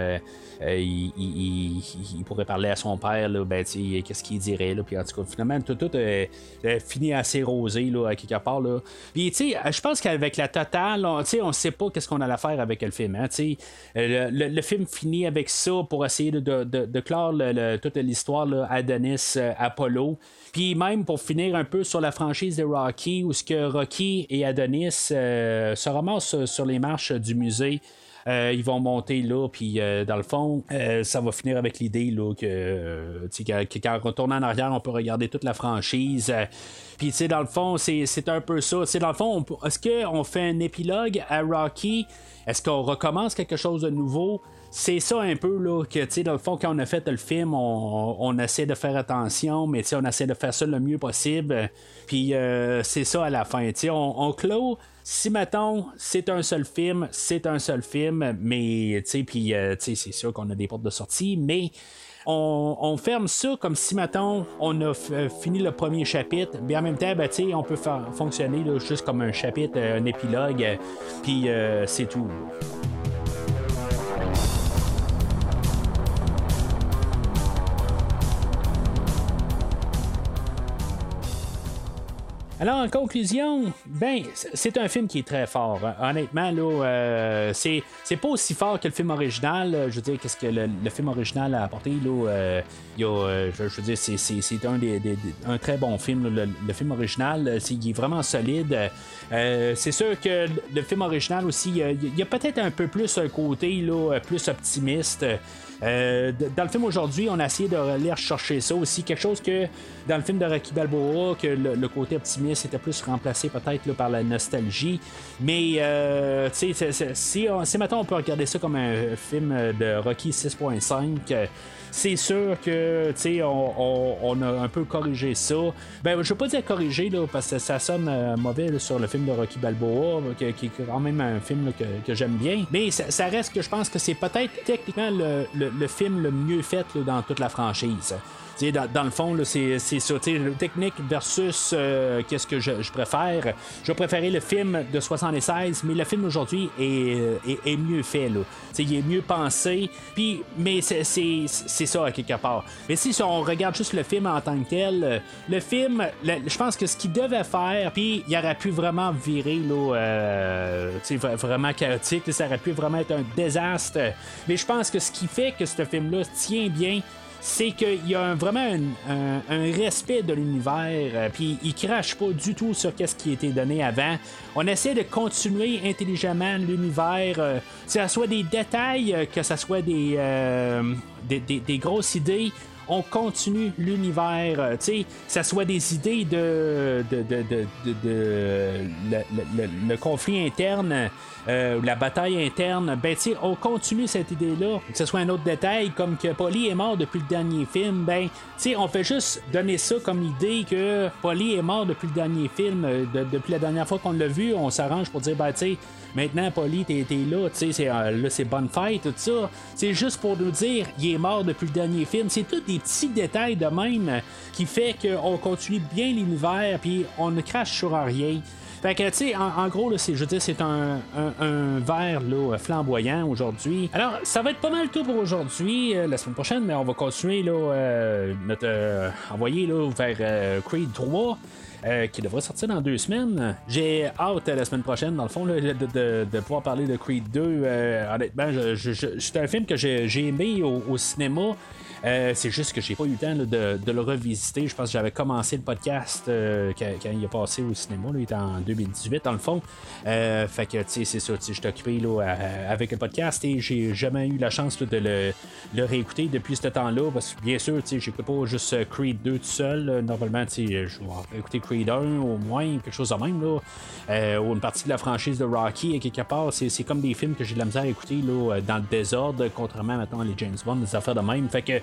il, pourrait parler à son père, ben qu'est-ce qu'il dirait, puis en tout cas, finalement, tout, tout finit assez rosé là, à quelque part là. Tu sais, je pense qu'avec la totale, on, on sait pas qu'est-ce qu'on allait faire avec le film. Hein, le, le, le film fini avec ça pour essayer de, de, clore toute l'histoire Adonis-Apollo. Euh, Puis même pour finir un peu sur la franchise de Rocky, où ce que Rocky et Adonis euh, se ramassent sur les marches du musée. Euh, ils vont monter là, puis dans le fond, ça va finir avec l'idée que, quand on retourne en arrière, on peut regarder toute la franchise. puis, tu sais, dans le fond, c'est un peu ça. dans le fond, est-ce qu'on fait un épilogue à Rocky? Est-ce qu'on recommence quelque chose de nouveau? C'est ça un peu là, que, tu sais, dans le fond, quand on a fait le film, on, essaie de faire attention, mais on essaie de faire ça le mieux possible. Puis euh, c'est ça à la fin. Tu on, on clôt. Si mettons, c'est un seul film, c'est un seul film, mais tu sais, puis euh, c'est sûr qu'on a des portes de sortie, mais on, ferme ça comme si, mettons, on a fini le premier chapitre, mais en même temps, ben, on peut faire fonctionner juste comme un chapitre, un épilogue, puis euh, c'est tout. Alors, en conclusion, ben, c'est un film qui est très fort. Honnêtement, là, euh, c'est, pas aussi fort que le film original. Je veux dire, qu'est-ce que le, film original a apporté, là, euh, euh, je, veux dire, c'est, un, des, un très bon film. Le, film original, c'est, il est vraiment solide. c'est sûr que le film original aussi, il y a, peut-être un peu plus un côté là, plus optimiste. Euh, dans le film aujourd'hui, on a essayé de rechercher ça aussi. Quelque chose que dans le film de Rocky Balboa, que le, côté optimiste était plus remplacé peut-être par la nostalgie. Mais euh, si, maintenant on peut regarder ça comme un film de Rocky 6.5 c'est sûr que on, on, a un peu corrigé ça. Ben, je veux pas dire corrigé là, parce que ça sonne euh, mauvais sur le film de Rocky Balboa, qui, est quand même un film que, j'aime bien. Mais ça, reste que je pense que c'est peut-être techniquement le, film le mieux fait dans toute la franchise. Dans, dans, le fond, c'est ça. Technique versus euh, qu'est-ce que je, préfère. Je préférais le film de 76, mais le film d'aujourd'hui est, est, mieux fait. Là. il est mieux pensé. Puis, mais c'est, ça à quelque part. Mais si on regarde juste le film en tant que tel, le film, je pense que ce qu'il devait faire, puis il aurait pu vraiment virer là, vraiment chaotique. ça aurait pu vraiment être un désastre. Mais je pense que ce qui fait que ce film-là tient bien, c'est qu'il y a vraiment un, respect de l'univers, euh, puis il crache pas du tout sur ce qui a été donné avant. On essaie de continuer intelligemment l'univers, euh, que ce soit des détails, euh, que ce soit des grosses idées on continue l'univers, euh, tu sais, ça soit des idées de, de, de, de, le, conflit interne, euh, la bataille interne, ben tu sais, on continue cette idée-là. Que ce soit un autre détail, comme que Polly est mort depuis le dernier film, ben tu sais, on fait juste donner ça comme idée que Polly est mort depuis le dernier film, euh, depuis la dernière fois qu'on l'a vu, on s'arrange pour dire, ben tu sais, Maintenant, Polly, t'es, là, tu sais, c'est, euh, là, c'est bonne fête, tout ça. C'est juste pour nous dire, il est mort depuis le dernier film. C'est tous des petits détails de même qui fait qu'on continue bien l'univers, puis on ne crache sur rien. Fait que, tu sais, en, gros, je c'est un, un, verre flamboyant aujourd'hui. Alors, ça va être pas mal tout pour aujourd'hui, euh, la semaine prochaine, mais on va continuer euh, notre envoyé là, vers Creed 3. Euh, qui devrait sortir dans deux semaines. J'ai hâte la semaine prochaine, dans le fond, de, pouvoir parler de Creed 2. Euh, honnêtement, c'est un film que j'ai aimé au cinéma. Euh, c'est juste que j'ai pas eu le temps de, le revisiter. Je pense que j'avais commencé le podcast euh, quand, il est passé au cinéma. il était en 2018 dans le fond. Euh, fait que c'est ça, je occupé avec le podcast et j'ai jamais eu la chance de le, réécouter depuis ce temps-là. Parce que bien sûr, j'écoute pas juste Creed 2 tout seul. Normalement, je vais écouter Creed 1 au moins, quelque chose de même. Là. ou une partie de la franchise de Rocky, quelque part. C'est comme des films que j'ai de la misère à écouter là, dans le désordre, contrairement maintenant les James Bond, des affaires de même. Fait que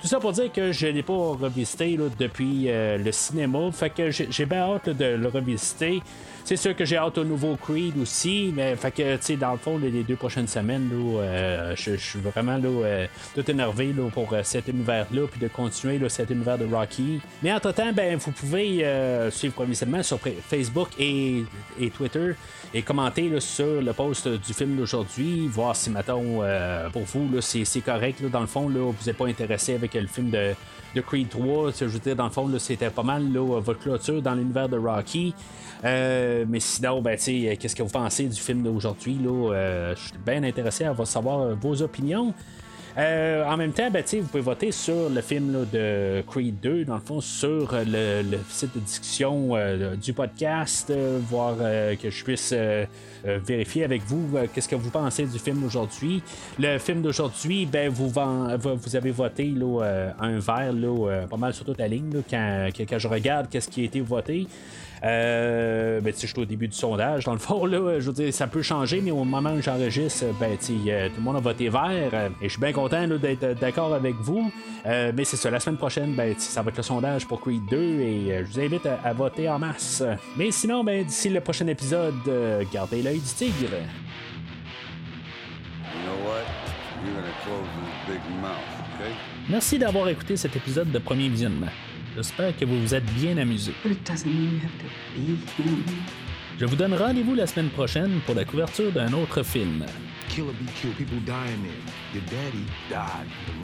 tout ça pour dire que je l'ai pas revisité depuis euh, le cinéma. Fait que j'ai bien hâte de le revisiter. C'est sûr que j'ai hâte au nouveau Creed aussi, mais fait que, tu sais, dans le fond, les, deux prochaines semaines, euh, je, suis vraiment là, euh, tout énervé là, pour cet univers-là, puis de continuer là, cet univers de Rocky. Mais entre-temps, ben, vous pouvez suivre provisoirement sur Facebook et, Twitter et commenter sur le post du film d'aujourd'hui, voir si, mettons, pour vous, c'est correct, dans le fond, là, vous n'êtes pas intéressé avec le film de, Creed 3. Je veux dire, dans le fond, c'était pas mal votre clôture dans l'univers de Rocky. Euh, mais sinon, ben, qu'est-ce que vous pensez du film d'aujourd'hui? Euh, je suis bien intéressé à savoir vos opinions. Euh, en même temps, ben, vous pouvez voter sur le film de Creed 2, dans le fond, sur le, site de discussion euh, du podcast, euh, voir que je puisse vérifier avec vous qu'est-ce que vous pensez du film d'aujourd'hui. Le film d'aujourd'hui, ben, vous, vous avez voté là, un verre là, pas mal sur toute la ligne quand, quand, je regarde qu'est-ce qui a été voté. Euh, ben, je suis au début du sondage. Dans le fond, là, je veux dire, ça peut changer, mais au moment où j'enregistre, ben, euh, tout le monde a voté vert. Euh, et je suis bien content d'être d'accord avec vous. Euh, mais c'est ça, la semaine prochaine, ben, ça va être le sondage pour Creed 2 et je vous invite à, voter en masse. Mais sinon, ben, d'ici le prochain épisode, gardez l'œil du tigre. Merci d'avoir écouté cet épisode de Premier Visionnement. J'espère que vous vous êtes bien amusé. Je vous donne rendez-vous la semaine prochaine pour la couverture d'un autre film.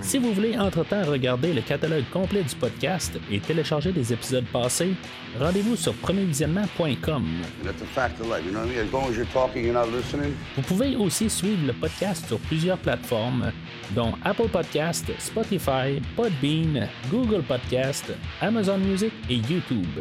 Si vous voulez entre-temps regarder le catalogue complet du podcast et télécharger des épisodes passés, rendez-vous sur premiervisionnement.com. Vous pouvez aussi suivre le podcast sur plusieurs plateformes, dont Apple Podcast, Spotify, Podbean, Google Podcast, Amazon Music et YouTube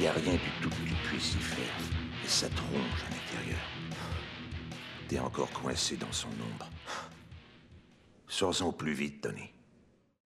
n'y a rien du tout que tu puisses y faire. Et ça te à l'intérieur. T'es encore coincé dans son ombre. Sors-en plus vite, Tony.